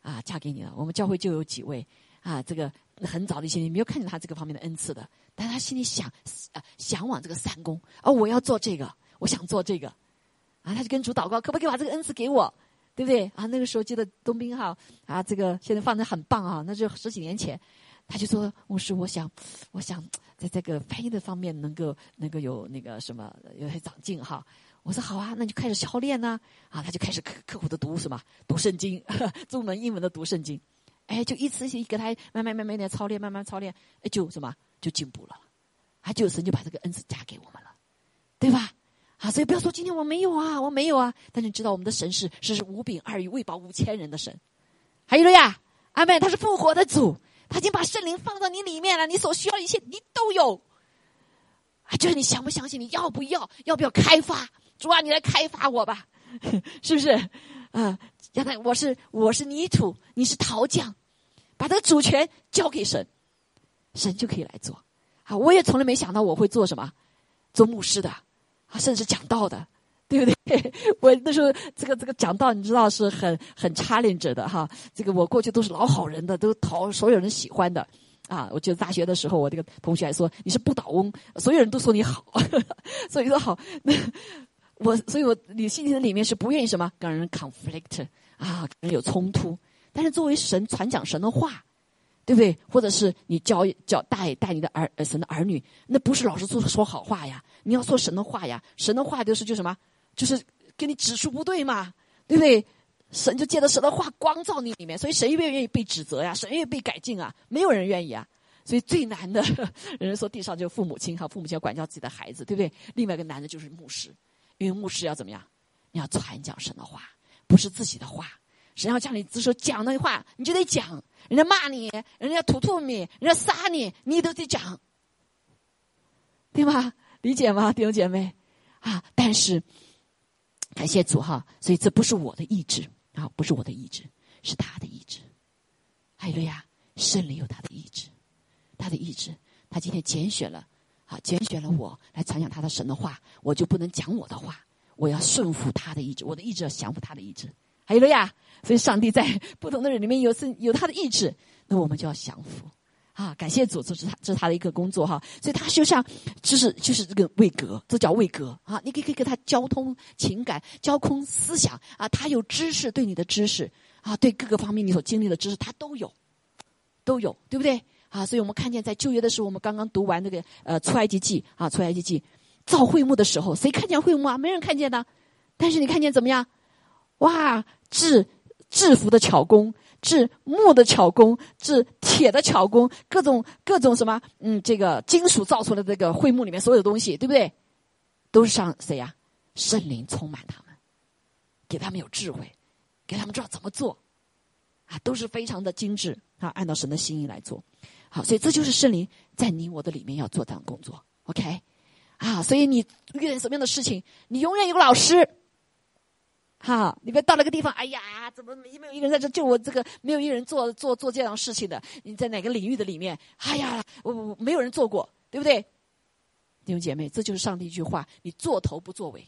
啊，加给你了。我们教会就有几位啊，这个很早的一些，你没有看见他这个方面的恩赐的，但他心里想啊，向往这个三公啊，我要做这个，我想做这个，啊，他就跟主祷告，可不可以把这个恩赐给我？对不对啊？那个时候记得东兵哈啊，这个现在放的很棒啊，那就十几年前，他就说牧师，我想，我想在这个翻译的方面能够能够有那个什么有些长进哈。我说好啊，那就开始操练呢啊，他就开始刻刻苦的读什么读圣经，中文英文的读圣经，哎，就一次性给他慢慢慢慢的操练，慢慢操练，哎，就什么就进步了，他就神就把这个恩赐加给我们了，对吧？啊，所以不要说今天我没有啊，我没有啊。但是你知道我们的神是是五饼二鱼喂饱五千人的神，还有了呀，阿妹他是复活的主，他已经把圣灵放到你里面了，你所需要的一切你都有。啊，就是你相不相信？你要不要？要不要开发？主啊，你来开发我吧，是不是？啊，让他我是我是泥土，你是陶匠，把这个主权交给神，神就可以来做。啊，我也从来没想到我会做什么，做牧师的。甚至讲道的，对不对？我那时候这个这个讲道，你知道是很很 challenge 的哈。这个我过去都是老好人的，都讨所有人喜欢的啊。我记得大学的时候，我这个同学还说你是不倒翁，所有人都说你好，所以说好。那我所以我你心里里面是不愿意什么跟人 conflict 啊，跟人有冲突。但是作为神传讲神的话。对不对？或者是你教教带带你的儿神的儿女，那不是老是说说好话呀？你要说神的话呀！神的话就是就什么，就是给你指出不对嘛，对不对？神就借着神的话光照你里面，所以谁愿不愿意被指责呀？谁愿意被改进啊？没有人愿意啊！所以最难的 人说地上就父母亲哈，父母亲要管教自己的孩子，对不对？另外一个难的就是牧师，因为牧师要怎么样？你要传讲神的话，不是自己的话。神要叫你只说讲那话，你就得讲。人家骂你，人家吐吐你，人家杀你，你都得讲，对吗？理解吗，弟兄姐妹？啊！但是感谢主哈，所以这不是我的意志啊，不是我的意志，是他的意志。还有呀，圣灵有他的意志，他的意志，他今天拣选了，啊，拣选了我来传讲他的神的话，我就不能讲我的话，我要顺服他的意志，我的意志要降服他的意志。还有了呀，所以上帝在不同的人里面有是有他的意志，那我们就要降服。啊，感谢主，这是他，这是他的一个工作哈。所以他就像，就是就是这个位格，这叫位格啊。你可以可以跟他交通情感、交通思想啊。他有知识，对你的知识啊，对各个方面你所经历的知识，他都有，都有，对不对？啊，所以我们看见在旧约的时候，我们刚刚读完那个呃出埃及记啊，出埃及记造会幕的时候，谁看见会幕啊？没人看见的。但是你看见怎么样？哇，智制服的巧工。制木的巧工，制铁的巧工，各种各种什么，嗯，这个金属造出来的这个会幕里面所有东西，对不对？都是上谁呀？圣灵充满他们，给他们有智慧，给他们知道怎么做，啊，都是非常的精致啊，按照神的心意来做。好，所以这就是圣灵在你我的里面要做这样工作。OK，啊，所以你遇见什么样的事情，你永远有个老师。哈，你别到那个地方，哎呀，怎么没没有一个人在这救我？这个没有一个人做做做这样事情的。你在哪个领域的里面？哎呀，我我没有人做过，对不对？弟兄姐妹，这就是上帝一句话：你做头不作为。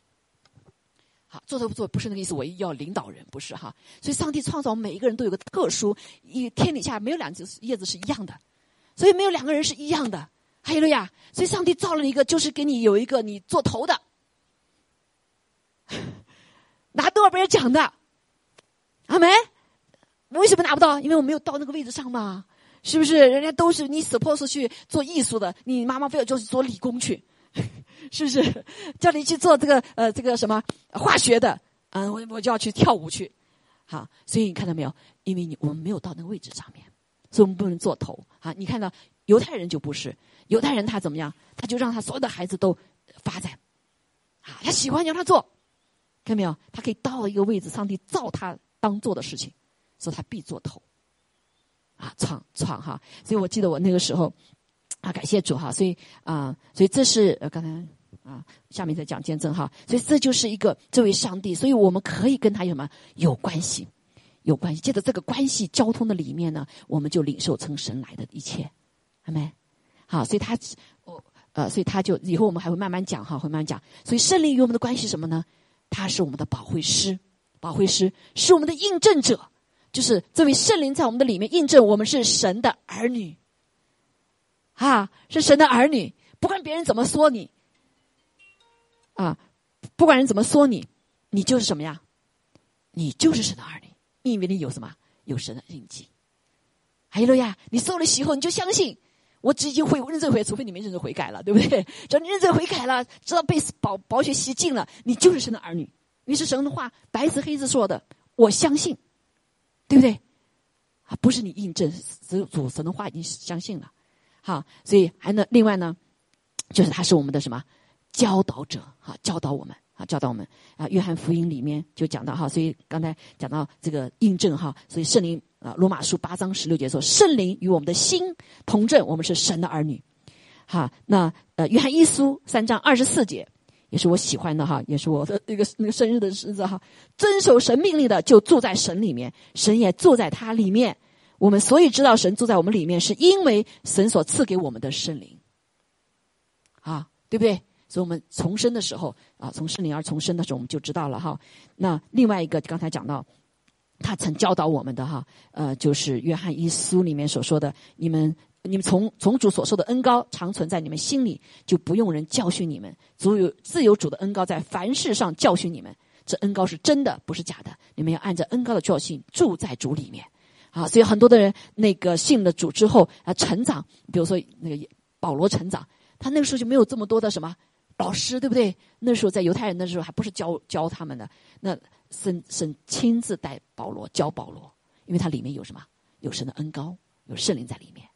好，做头不作为不是那个意思，我要领导人，不是哈。所以上帝创造每一个人都有个特殊，一天底下没有两只叶子是一样的，所以没有两个人是一样的。还有了呀，所以上帝造了一个，就是给你有一个你做头的。拿多少贝尔奖的？阿梅，为什么拿不到？因为我没有到那个位置上嘛，是不是？人家都是你 suppose 去做艺术的，你妈妈非要就是做理工去，是不是？叫你去做这个呃这个什么化学的，嗯，我我就要去跳舞去。好，所以你看到没有？因为你我们没有到那个位置上面，所以我们不能做头。啊，你看到犹太人就不是，犹太人他怎么样？他就让他所有的孩子都发展，啊，他喜欢就让他做。看到没有？他可以到了一个位置，上帝造他当做的事情，所以他必做头。啊，闯闯哈！所以我记得我那个时候，啊，感谢主哈！所以啊，所以这是呃刚才啊，下面在讲见证哈。所以这就是一个这位上帝，所以我们可以跟他有什么有关系？有关系。借着这个关系交通的里面呢，我们就领受从神来的一切，好没？好，所以他我呃，所以他就以后我们还会慢慢讲哈，会慢慢讲。所以圣灵与我们的关系什么呢？他是我们的保惠师，保惠师是我们的印证者，就是这位圣灵在我们的里面印证我们是神的儿女，啊，是神的儿女。不管别人怎么说你，啊，不管人怎么说你，你就是什么呀？你就是神的儿女，因为你有什么？有神的印记。还有了呀，你受了洗后，你就相信。我只已经悔认罪悔，除非你没认罪悔改了，对不对？只要你认罪悔改了，知道被宝宝血洗净了，你就是神的儿女。于是神的话，白纸黑字说的，我相信，对不对？啊，不是你印证，只主神的话已经相信了。好，所以还能另外呢，就是他是我们的什么教导者？哈，教导我们啊，教导我们啊。约翰福音里面就讲到哈，所以刚才讲到这个印证哈，所以圣灵。啊，罗马书八章十六节说：“圣灵与我们的心同证，我们是神的儿女。”哈，那呃，约翰一书三章二十四节也是我喜欢的哈，也是我的那个那个生日的日子哈。遵守神命令的就住在神里面，神也住在他里面。我们所以知道神住在我们里面，是因为神所赐给我们的圣灵。啊，对不对？所以我们重生的时候啊，从圣灵而重生的时候，我们就知道了哈。那另外一个刚才讲到。他曾教导我们的哈，呃，就是约翰一书里面所说的：你们，你们从从主所受的恩高常存在你们心里，就不用人教训你们。足有自有主的恩高在凡事上教训你们，这恩高是真的，不是假的。你们要按照恩高的教训住在主里面。啊，所以很多的人那个信了主之后啊，成长，比如说那个保罗成长，他那个时候就没有这么多的什么老师，对不对？那时候在犹太人的时候还不是教教他们的那。神神亲自带保罗教保罗，因为他里面有什么？有神的恩高，有圣灵在里面，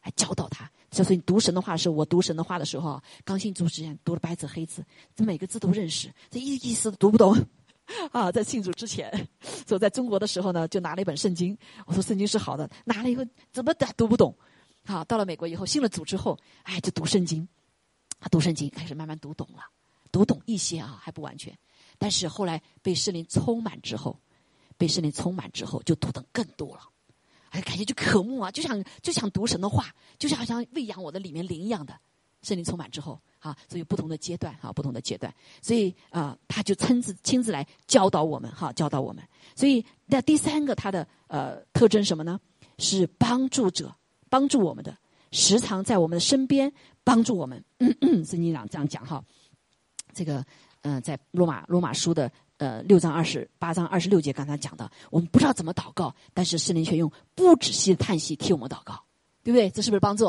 还教导他。所以你读神的话的时候，我读神的话的时候，刚信主之前读了白纸黑字，这每个字都认识，这一意思读不懂 啊。在信主之前，所以在中国的时候呢，就拿了一本圣经，我说圣经是好的，拿了以后怎么的读不懂？好，到了美国以后信了主之后，哎，就读圣经，读圣经开始慢慢读懂了，读懂一些啊，还不完全。但是后来被圣灵充满之后，被圣灵充满之后，就读的更多了，哎，感觉就渴慕啊，就想就想读神的话，就像好像喂养我的里面灵一样的，圣灵充满之后，啊，所以不同的阶段，哈，不同的阶段，所以啊，他就亲自亲自来教导我们，哈，教导我们。所以那第三个他的呃特征什么呢？是帮助者，帮助我们的，时常在我们的身边帮助我们。圣经上这样讲哈，这个嗯，在罗马罗马书的呃六章二十八章二十六节刚才讲的，我们不知道怎么祷告，但是圣灵却用不止息的叹息替我们祷告，对不对？这是不是帮助？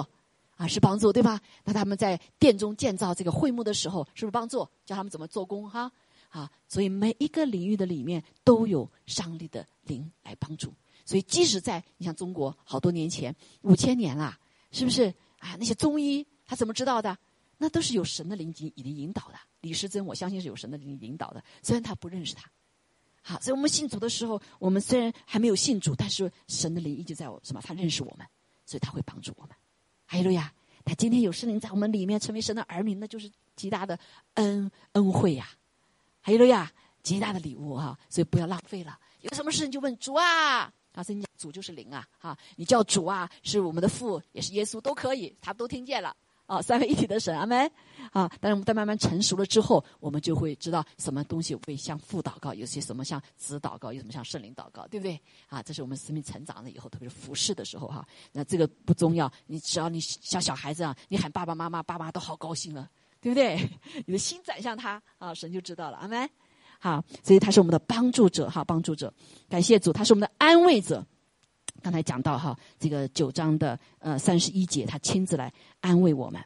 啊，是帮助，对吧？那他们在殿中建造这个会幕的时候，是不是帮助？教他们怎么做工？哈，啊，所以每一个领域的里面都有上帝的灵来帮助。所以，即使在你像中国好多年前，五千年啦，是不是啊？那些中医他怎么知道的？那都是有神的灵经已经引导的。李时珍，我相信是有神的灵引导的。虽然他不认识他，好，所以我们信主的时候，我们虽然还没有信主，但是神的灵一直在我什么？他认识我们，所以他会帮助我们。哈利路亚！他今天有圣灵在我们里面，成为神的儿女，那就是极大的恩恩惠呀！哈利路亚！极大的礼物哈，所以不要浪费了。有什么事情就问主啊！啊，所以你主就是灵啊！哈，你叫主啊，是我们的父，也是耶稣，都可以，他都听见了。啊，三位一体的神，阿门。啊，但是我们在慢慢成熟了之后，我们就会知道什么东西会向父祷告，有些什么像子祷告，有什么像圣灵祷告，对不对？啊，这是我们生命成长了以后，特别是服侍的时候哈。那这个不重要，你只要你像小孩子啊，你喊爸爸妈妈，爸妈都好高兴了，对不对？你的心转向他啊，神就知道了，阿门。好，所以他是我们的帮助者哈，帮助者，感谢主，他是我们的安慰者。刚才讲到哈，这个九章的呃三十一节，他亲自来安慰我们，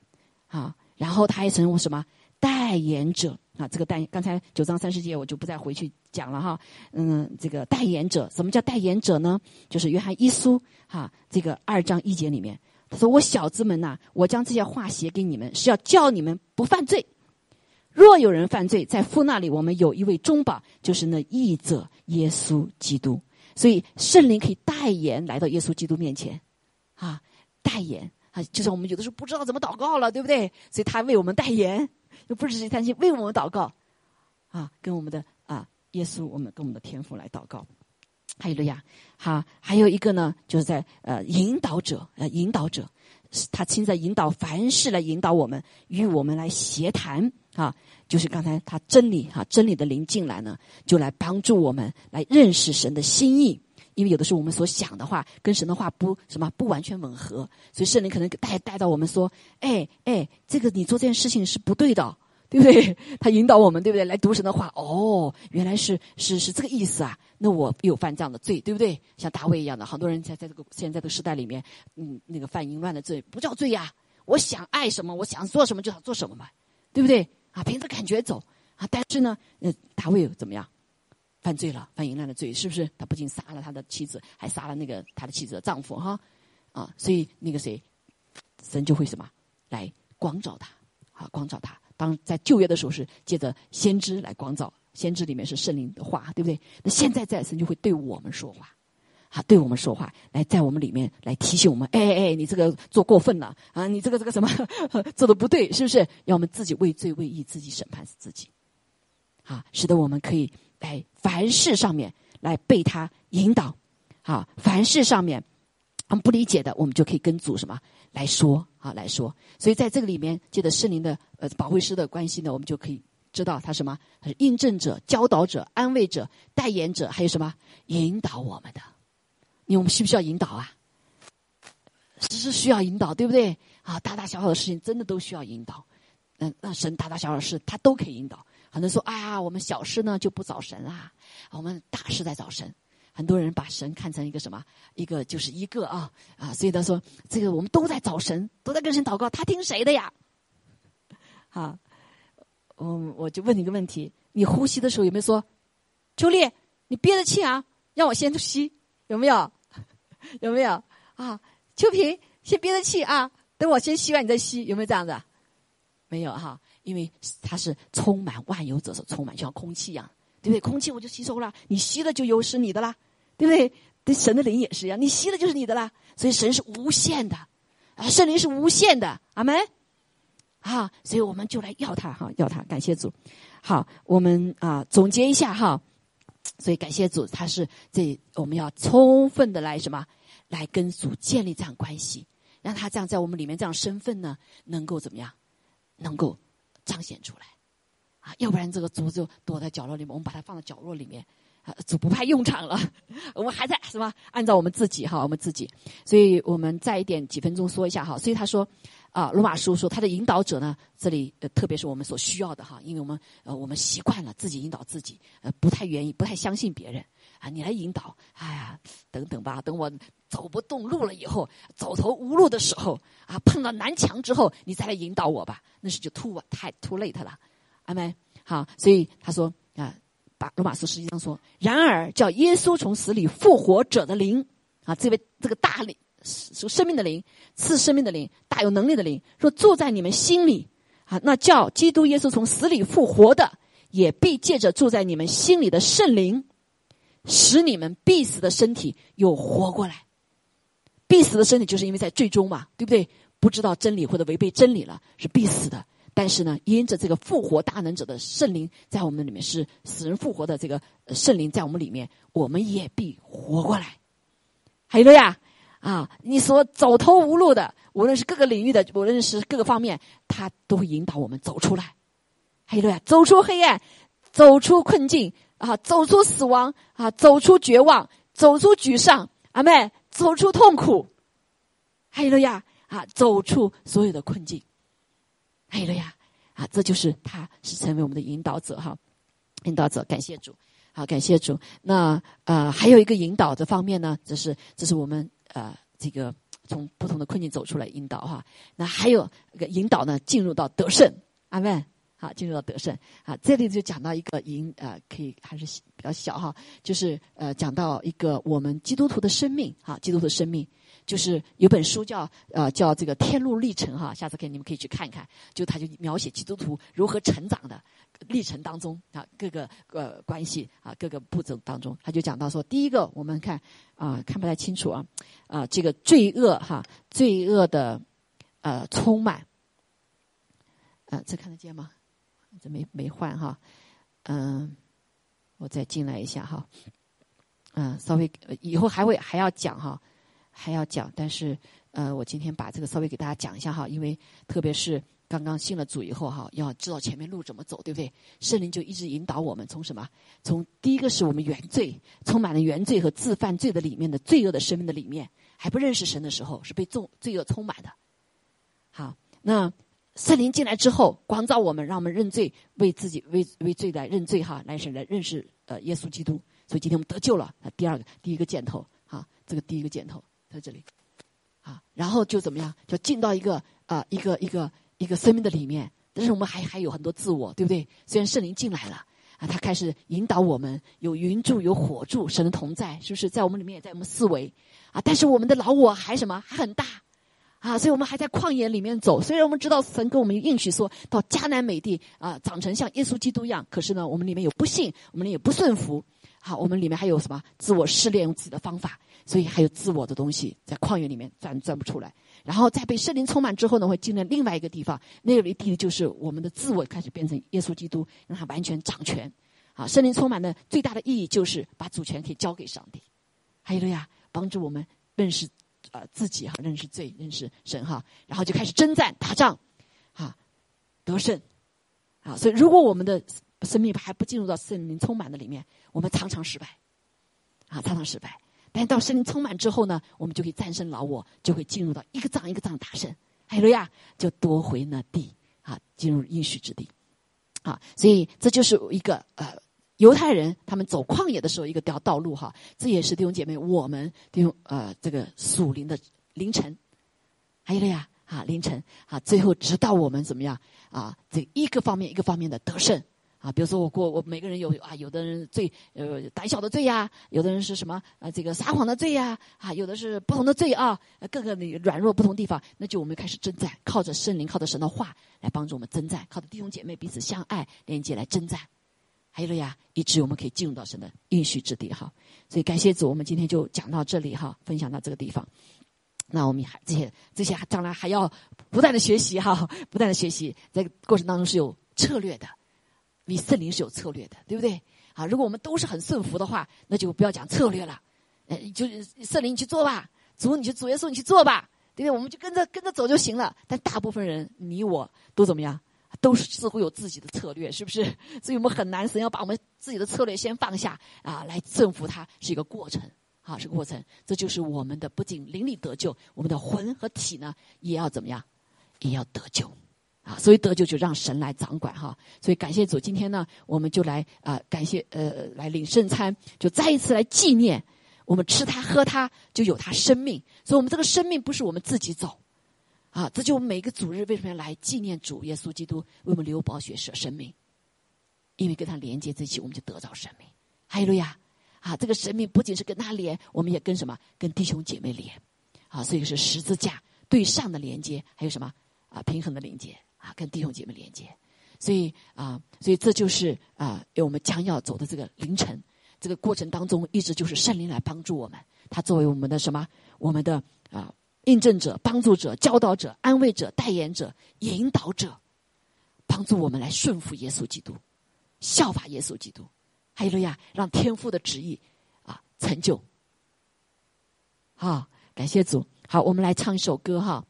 啊，然后他还成为什么代言者啊？这个代刚才九章三十节我就不再回去讲了哈，嗯，这个代言者，什么叫代言者呢？就是约翰一书哈，这个二章一节里面，他说：“我小子们呐，我将这些话写给你们，是要叫你们不犯罪。若有人犯罪，在父那里，我们有一位中保，就是那义者耶稣基督。”所以圣灵可以代言来到耶稣基督面前，啊，代言啊，就是我们有的时候不知道怎么祷告了，对不对？所以他为我们代言，又不是担心为我们祷告，啊，跟我们的啊耶稣，我们跟我们的天父来祷告。还有了呀，哈，还有一个呢，就是在呃引导者，呃引导者，他亲自引导凡事来引导我们，与我们来协谈啊。就是刚才他真理哈，真理的灵进来呢，就来帮助我们来认识神的心意。因为有的时候我们所想的话跟神的话不什么不完全吻合，所以圣灵可能带带到我们说，哎哎，这个你做这件事情是不对的，对不对？他引导我们，对不对？来读神的话，哦，原来是是是这个意思啊。那我有犯这样的罪，对不对？像大卫一样的，很多人在在这个现在的时代里面，嗯，那个犯淫乱的罪不叫罪呀。我想爱什么，我想做什么就想做什么嘛，对不对？啊，凭着感觉走啊！但是呢，呃，大卫怎么样？犯罪了，犯淫乱的罪，是不是？他不仅杀了他的妻子，还杀了那个他的妻子的丈夫，哈啊！所以那个谁，神就会什么来光照他啊？光照他。当在旧约的时候是借着先知来光照，先知里面是圣灵的话，对不对？那现在在神就会对我们说话。啊，对我们说话，来在我们里面来提醒我们，哎哎，你这个做过分了啊，你这个这个什么 做的不对，是不是？要我们自己畏罪畏义，自己审判自己，啊，使得我们可以来凡事上面来被他引导，啊，凡事上面我们不理解的，我们就可以跟主什么来说啊来说。所以在这个里面，借着圣灵的呃保惠师的关系呢，我们就可以知道他什么，他是印证者、教导者、安慰者、代言者，还有什么引导我们的。你我们需不需要引导啊？是需要引导，对不对？啊，大大小小的事情真的都需要引导。嗯，那神大大小小的事，他都可以引导。很多人说，哎呀，我们小事呢就不找神啦，我们大事在找神。很多人把神看成一个什么？一个就是一个啊啊，所以他说，这个我们都在找神，都在跟神祷告，他听谁的呀？好，嗯，我就问你一个问题：你呼吸的时候有没有说，秋丽，你憋着气啊，让我先吸，有没有？有没有啊？秋萍，先憋着气啊，等我先吸完你再吸，有没有这样子？没有哈，因为它是充满万有者所充满，就像空气一样，对不对？空气我就吸收了，你吸了就有是你的啦，对不对？对神的灵也是一样，你吸了就是你的啦。所以神是无限的，啊，圣灵是无限的，阿门。啊，所以我们就来要他哈，要他，感谢主。好，我们啊总结一下哈。所以感谢主，他是这我们要充分的来什么，来跟主建立这样关系，让他这样在我们里面这样身份呢，能够怎么样能够彰显出来，啊，要不然这个主就躲在角落里面，我们把它放到角落里面，啊，主不派用场了，我们还在什么？按照我们自己哈，我们自己，所以我们再一点几分钟说一下哈。所以他说，啊，罗马书说他的引导者呢，这里呃，特别是我们所需要的哈，因为我们呃，我们习惯了自己引导自己，呃，不太愿意，不太相信别人。啊，你来引导，哎呀，等等吧，等我走不动路了以后，走投无路的时候，啊，碰到南墙之后，你再来引导我吧，那是就 too 太 too late 了，阿门。好，所以他说啊，把罗马书实际上说，然而叫耶稣从死里复活者的灵，啊，这位这个大灵，生命的灵，赐生命的灵，大有能力的灵，若住在你们心里，啊，那叫基督耶稣从死里复活的，也必借着住在你们心里的圣灵。使你们必死的身体又活过来，必死的身体就是因为在最终嘛，对不对？不知道真理或者违背真理了，是必死的。但是呢，因着这个复活大能者的圣灵在我们里面，是死人复活的这个圣灵在我们里面，我们也必活过来。还有呀，啊，你所走投无路的，无论是各个领域的，无论是各个方面，他都会引导我们走出来。还有呀，走出黑暗，走出困境。啊，走出死亡，啊，走出绝望，走出沮丧，阿妹，走出痛苦，还有了呀，啊，走出所有的困境，还有了呀，啊，这就是他是成为我们的引导者哈，引导者，感谢主，好，感谢主。那呃，还有一个引导的方面呢，就是这是我们呃这个从不同的困境走出来引导哈。那还有个引导呢，进入到得胜，阿妹。好，进入到得胜。啊，这里就讲到一个引，呃，可以还是比较小哈，就是呃，讲到一个我们基督徒的生命，哈，基督徒的生命，就是有本书叫呃叫这个天路历程哈，下次可以你们可以去看一看，就他就描写基督徒如何成长的历程当中啊，各个呃关系啊，各个步骤当中，他就讲到说，第一个我们看啊，看不太清楚啊，啊，这个罪恶哈，罪恶的呃充满，呃，这看得见吗？这没没换哈，嗯，我再进来一下哈，嗯，稍微以后还会还要讲哈，还要讲，但是呃，我今天把这个稍微给大家讲一下哈，因为特别是刚刚信了主以后哈，要知道前面路怎么走，对不对？圣灵就一直引导我们从什么？从第一个是我们原罪，充满了原罪和自犯罪的里面的罪恶的生命的里面，还不认识神的时候，是被重罪恶充满的。好，那。圣灵进来之后，光照我们，让我们认罪，为自己为为罪来认罪哈，来神来认识呃耶稣基督。所以今天我们得救了。啊，第二个第一个箭头哈，这个第一个箭头在这里，啊，然后就怎么样，就进到一个啊一个一个一个生命的里面。但是我们还还有很多自我，对不对？虽然圣灵进来了啊，他开始引导我们，有云柱有火柱，神的同在，是不是在我们里面，也在我们思维啊？但是我们的老我还什么还很大。啊，所以我们还在旷野里面走。虽然我们知道神跟我们应许说到迦南美地啊，长成像耶稣基督一样，可是呢，我们里面有不信，我们也不顺服。好，我们里面还有什么自我试炼，用自己的方法，所以还有自我的东西在旷野里面钻钻不出来。然后在被圣灵充满之后呢，会进入另外一个地方，那个地就是我们的自我开始变成耶稣基督，让他完全掌权。啊，圣灵充满的最大的意义就是把主权可以交给上帝。还有了呀，帮助我们认识。呃，自己哈认识罪，认识神哈，然后就开始征战打仗，哈，得胜，啊，所以如果我们的生命还不进入到圣灵充满的里面，我们常常失败，啊，常常失败。但到圣灵充满之后呢，我们就可以战胜老我，就会进入到一个仗一个仗打胜，还有呀，就夺回那地，啊，进入应许之地，啊，所以这就是一个呃。犹太人他们走旷野的时候，一个条道路哈，这也是弟兄姐妹我们弟兄呃这个属灵的凌晨，还有了呀啊凌晨。啊，最后直到我们怎么样？啊这一个方面一个方面的得胜啊，比如说我过我每个人有啊，有的人罪呃胆小的罪呀，有的人是什么啊这个撒谎的罪呀啊，有的是不同的罪啊，各个的软弱不同地方，那就我们开始征战，靠着圣灵，靠着神的话来帮助我们征战，靠着弟兄姐妹彼此相爱连接来征战。还有了呀，以致我们可以进入到神的应许之地哈。所以感谢主，我们今天就讲到这里哈，分享到这个地方。那我们还这些这些将来还要不断的学习哈，不断的学习，在过程当中是有策略的，你圣灵是有策略的，对不对？啊，如果我们都是很顺服的话，那就不要讲策略了，呃，就是圣灵你去做吧，主你去主耶稣你去做吧，对不对？我们就跟着跟着走就行了。但大部分人你我都怎么样？都是似乎有自己的策略，是不是？所以我们很难，神要把我们自己的策略先放下啊，来征服它是一个过程啊，是个过程。这就是我们的不仅灵力得救，我们的魂和体呢也要怎么样，也要得救啊。所以得救就让神来掌管哈。所以感谢主，今天呢，我们就来啊，感谢呃，来领圣餐，就再一次来纪念我们吃它喝它就有它生命。所以我们这个生命不是我们自己走。啊，这就我们每个主日为什么要来纪念主耶稣基督为我们流宝血舍生命？因为跟他连接在一起，我们就得到生命。哈利路亚！啊，这个生命不仅是跟他连，我们也跟什么？跟弟兄姐妹连。啊，所以是十字架对上的连接，还有什么？啊，平衡的连接。跟弟兄姐妹连接。所以啊，所以这就是啊，我们将要走的这个凌晨这个过程当中，一直就是圣灵来帮助我们。他作为我们的什么？我们的啊。印证者、帮助者、教导者、安慰者、代言者、引导者，帮助我们来顺服耶稣基督，效法耶稣基督。还有了呀，让天父的旨意啊成就。好，感谢主。好，我们来唱一首歌哈。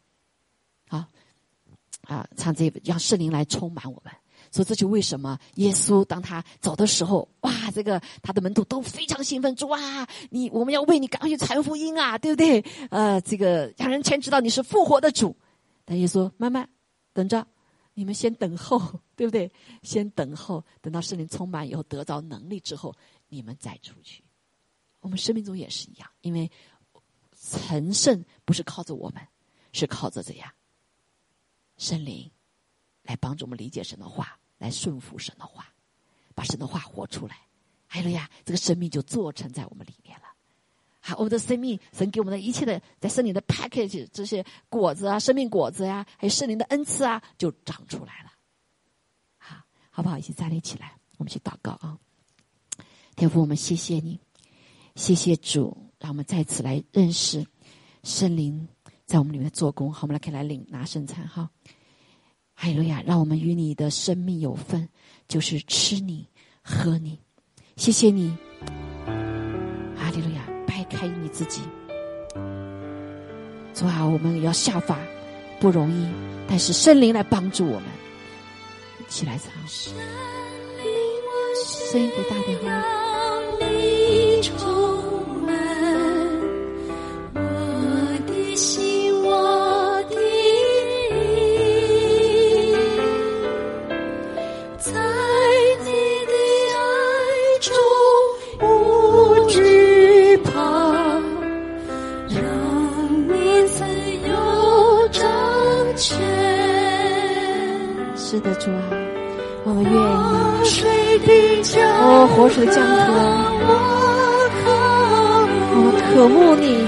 啊，唱这让圣灵来充满我们。所以这就为什么耶稣当他走的时候，哇，这个他的门徒都非常兴奋，主啊，你我们要为你赶快去传福音啊，对不对？呃，这个让人先知道你是复活的主。但耶稣慢慢等着，你们先等候，对不对？先等候，等到圣灵充满以后，得到能力之后，你们再出去。我们生命中也是一样，因为成圣不是靠着我们，是靠着怎样圣灵来帮助我们理解神的话。来顺服神的话，把神的话活出来，哎呀，这个生命就做成在我们里面了。好，我们的生命，神给我们的一切的，在圣灵的 package 这些果子啊，生命果子呀，还有圣灵的恩赐啊，就长出来了。好，好不好？一起站立起来，我们去祷告啊！天父，我们谢谢你，谢谢主，让我们再次来认识圣灵在我们里面做工。好，我们来可以来领拿圣餐哈。哈利路亚！让我们与你的生命有份，就是吃你、喝你。谢谢你，哈利路亚！掰开你自己，主啊，我们要下法不容易，但是圣灵来帮助我们，起来唱。声音给大点哈。主啊，我们愿意哦，活水的江河，我们渴慕你，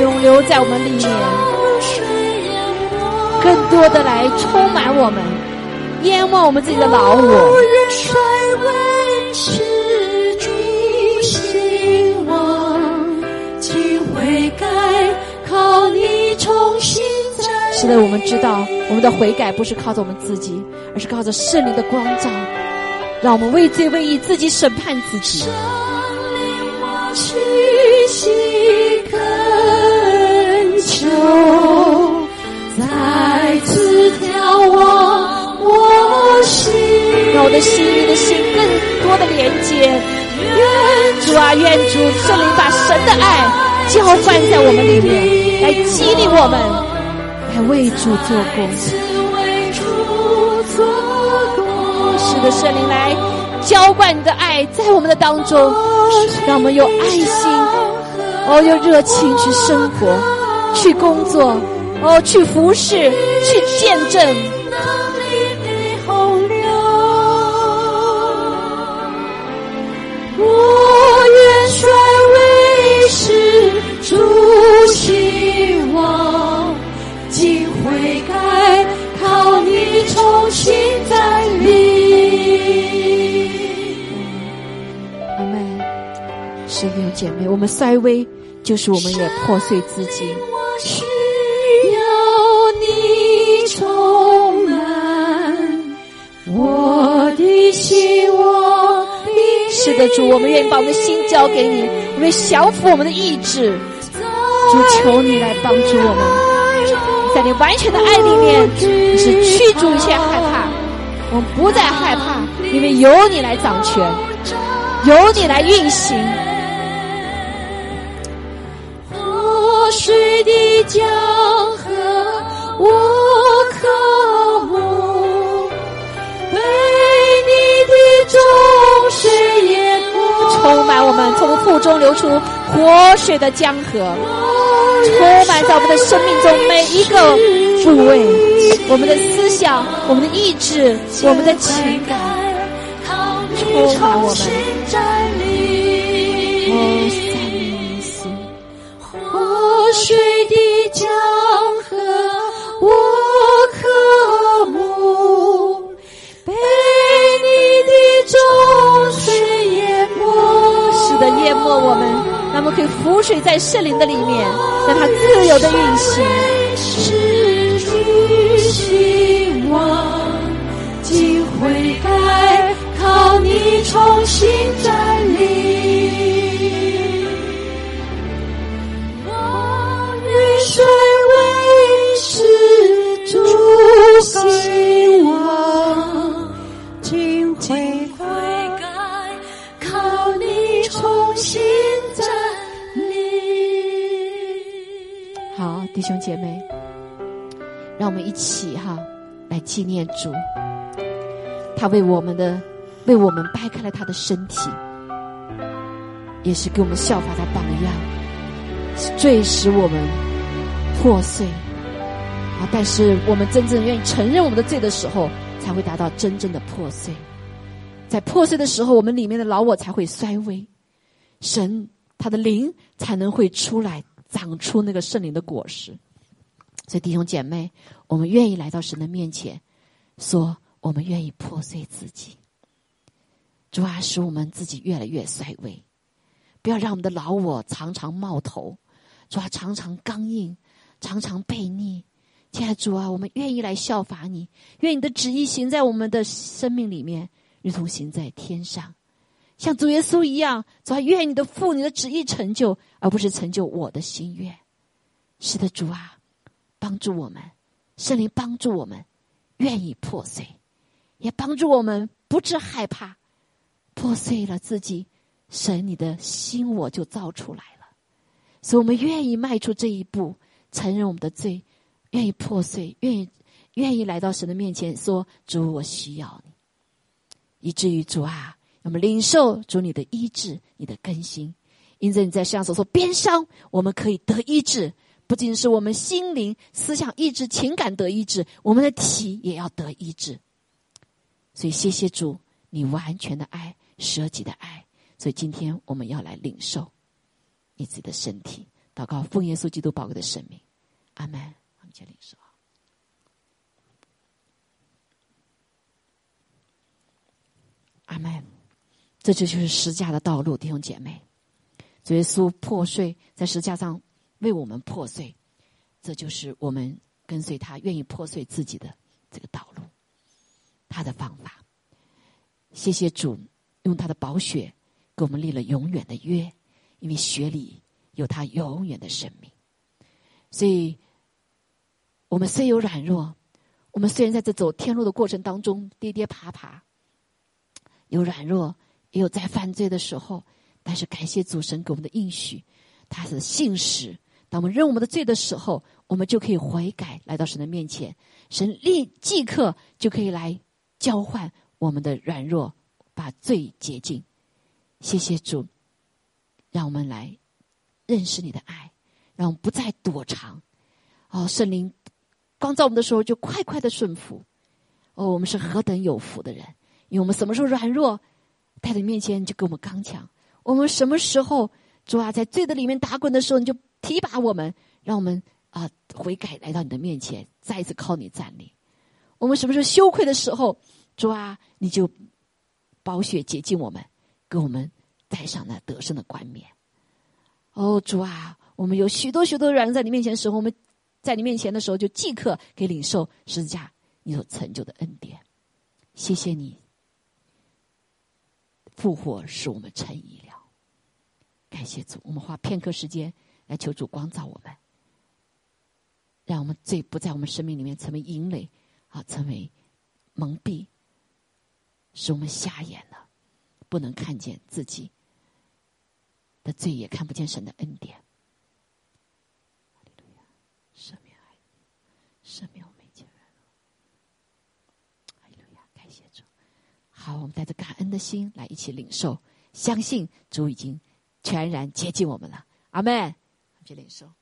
永留在我们里面，更多的来充满我们，淹没我们自己的老我。是的，我们知道。我们的悔改不是靠着我们自己，而是靠着圣灵的光照，让我们为罪为义，自己审判自己。屈膝恳求，再次眺望我心，让我的心与的心更多的连接。愿主啊，愿主圣灵把神的爱浇灌在我们里面，来激励我们。来为主做工，是的，圣灵来浇灌你的爱在我们的当中，让我们有爱心，哦，有热情去生活，去工作，哦，去服侍，去见证。我愿衰为是主希望。心悔改，靠你重新再立。阿妹。是弟兄姐妹，我们衰微，就是我们也破碎自己。我需要你充满我的心，我的是的，主，我们愿意把我们的心交给你，我们降服我们的意志。主，求你来帮助我们。在你完全的爱里面，你是驱逐一切害怕。我们不再害怕，因为由你来掌权，由你来运行。活水的江河，我渴慕，被你的众水淹没，充满我们，从腹中流出活水的江河。充满在我们的生命中每一个部位，我们的思想、我们的意志、我们的情感，充满我们。哦，三一四，活水的江们。可以浮水在圣灵的里面，让它自由的运行。是你希望，尽悔改，靠你重新站弟兄姐妹，让我们一起哈来纪念主，他为我们的为我们掰开了他的身体，也是给我们效法的榜样，最使我们破碎啊！但是我们真正愿意承认我们的罪的时候，才会达到真正的破碎。在破碎的时候，我们里面的老我才会衰微，神他的灵才能会出来。长出那个圣灵的果实，所以弟兄姐妹，我们愿意来到神的面前，说我们愿意破碎自己，主啊，使我们自己越来越衰微，不要让我们的老我常常冒头，主啊，常常刚硬，常常悖逆。亲爱的主啊，我们愿意来效法你，愿你的旨意行在我们的生命里面，如同行在天上。像主耶稣一样，主啊，愿你的父、你的旨意成就，而不是成就我的心愿。是的，主啊，帮助我们，圣灵帮助我们，愿意破碎，也帮助我们不致害怕，破碎了自己，神你的心我就造出来了。所以我们愿意迈出这一步，承认我们的罪，愿意破碎，愿意愿意来到神的面前，说主，我需要你，以至于主啊。那么领受主你的医治，你的更新，因此你在世上所说边伤，我们可以得医治，不仅是我们心灵、思想、意志、情感得医治，我们的体也要得医治。所以谢谢主，你完全的爱，舍己的爱。所以今天我们要来领受你自己的身体，祷告奉耶稣基督宝贵的生命，阿门。我们先领受。阿门。这就就是十架的道路，弟兄姐妹，主耶稣破碎在十架上为我们破碎，这就是我们跟随他愿意破碎自己的这个道路，他的方法。谢谢主用他的宝血给我们立了永远的约，因为血里有他永远的生命。所以，我们虽有软弱，我们虽然在这走天路的过程当中跌跌爬爬，有软弱。也有在犯罪的时候，但是感谢主神给我们的应许，他是信实。当我们认我们的罪的时候，我们就可以悔改，来到神的面前，神立即刻就可以来交换我们的软弱，把罪洁净。谢谢主，让我们来认识你的爱，让我们不再躲藏。哦，圣灵光照我们的时候，就快快的顺服。哦，我们是何等有福的人，因为我们什么时候软弱？在你面前，你就跟我们刚强。我们什么时候主啊，在罪的里面打滚的时候，你就提拔我们，让我们啊悔改，来到你的面前，再一次靠你站立。我们什么时候羞愧的时候，主啊，你就宝血洁净我们，给我们戴上那得胜的冠冕。哦，主啊，我们有许多许多人在你面前的时候，我们在你面前的时候，就即刻给领受十字架你所成就的恩典。谢谢你。复活使我们成意了，感谢主。我们花片刻时间来求主光照我们，让我们罪不在我们生命里面成为淫累，啊，成为蒙蔽，使我们瞎眼了，不能看见自己的罪，也看不见神的恩典。赦免爱，赦免我们一切软弱。哈利路亚，感谢主。好，我们带着感恩的心来一起领受，相信主已经全然接近我们了。阿门。我们去领受。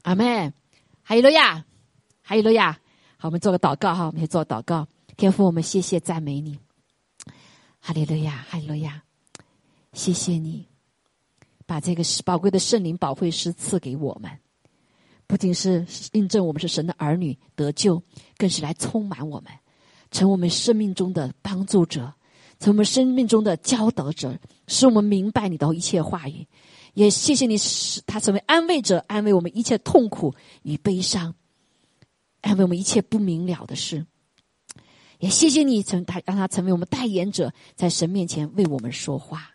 阿门。哈利路亚，哈利路亚。好，我们做个祷告哈，我们先做祷告。天父，我们谢谢赞美你。哈利路亚，哈利路亚。谢谢你，把这个宝贵的圣灵宝贵师赐给我们，不仅是印证我们是神的儿女得救，更是来充满我们，成我们生命中的帮助者，成我们生命中的教导者，使我们明白你的一切话语。也谢谢你，使他成为安慰者，安慰我们一切痛苦与悲伤，安慰我们一切不明了的事。也谢谢你，成他让他成为我们代言者，在神面前为我们说话。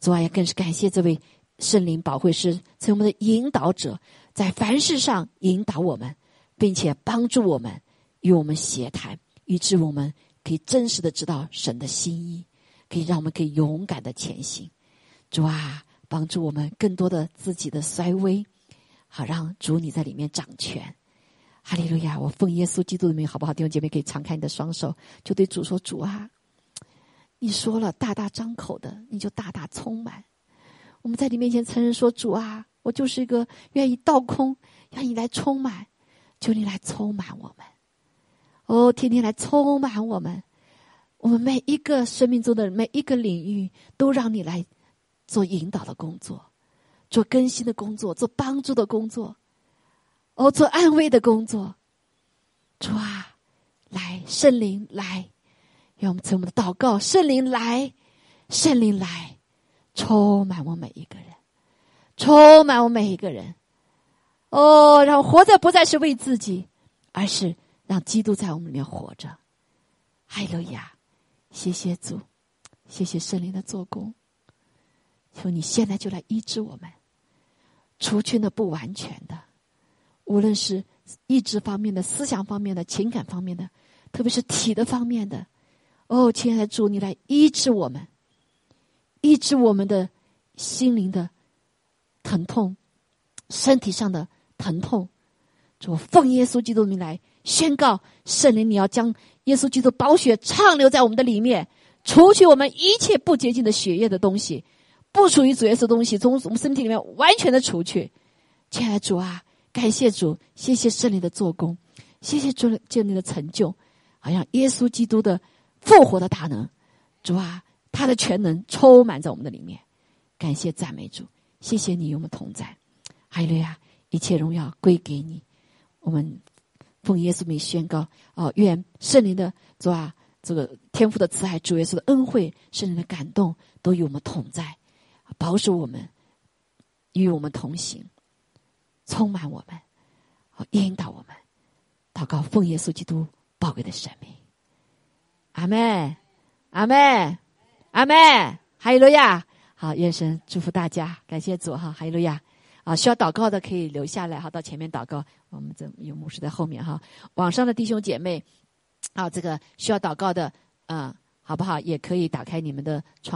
主啊，也更是感谢这位圣灵保惠师，成为我们的引导者，在凡事上引导我们，并且帮助我们与我们协谈，以致我们可以真实的知道神的心意，可以让我们可以勇敢的前行。主啊。帮助我们更多的自己的衰微，好让主你在里面掌权。哈利路亚！我奉耶稣基督的名，好不好？弟兄姐妹可以敞开你的双手，就对主说：“主啊，你说了大大张口的，你就大大充满。我们在你面前承认说：主啊，我就是一个愿意倒空，让你来充满，求你来充满我们。哦，天天来充满我们，我们每一个生命中的每一个领域，都让你来。”做引导的工作，做更新的工作，做帮助的工作，哦，做安慰的工作。主啊，来，圣灵来，让我们从我们的祷告，圣灵来，圣灵来，充满我每一个人，充满我每一个人。哦，让活着不再是为自己，而是让基督在我们里面活着。哈利路亚！谢谢主，谢谢圣灵的做工。求你现在就来医治我们，除去那不完全的，无论是意志方面的、思想方面的、情感方面的，特别是体的方面的。哦，亲爱的主，你来医治我们，医治我们的心灵的疼痛，身体上的疼痛。主奉耶稣基督名来宣告，圣灵，你要将耶稣基督宝血畅流在我们的里面，除去我们一切不洁净的血液的东西。不属于主耶稣的东西，从我们身体里面完全的除去。亲爱的主啊，感谢主，谢谢圣灵的做工，谢谢主建立的成就，好像耶稣基督的复活的大能，主啊，他的全能充满在我们的里面。感谢赞美主，谢谢你与我们同在。哈利路亚，一切荣耀归给你。我们奉耶稣名宣告：哦，愿圣灵的主啊，这个天父的慈爱，主耶稣的恩惠，圣灵的感动，都与我们同在。保守我们，与我们同行，充满我们，好引导我们，祷告奉耶稣基督宝贵的生命。阿门，阿门，阿门。哈利路亚！好，愿神祝福大家，感谢主哈，哈利路亚！啊，需要祷告的可以留下来哈，到前面祷告。我们这有牧师在后面哈。网上的弟兄姐妹，啊，这个需要祷告的，嗯，好不好？也可以打开你们的窗。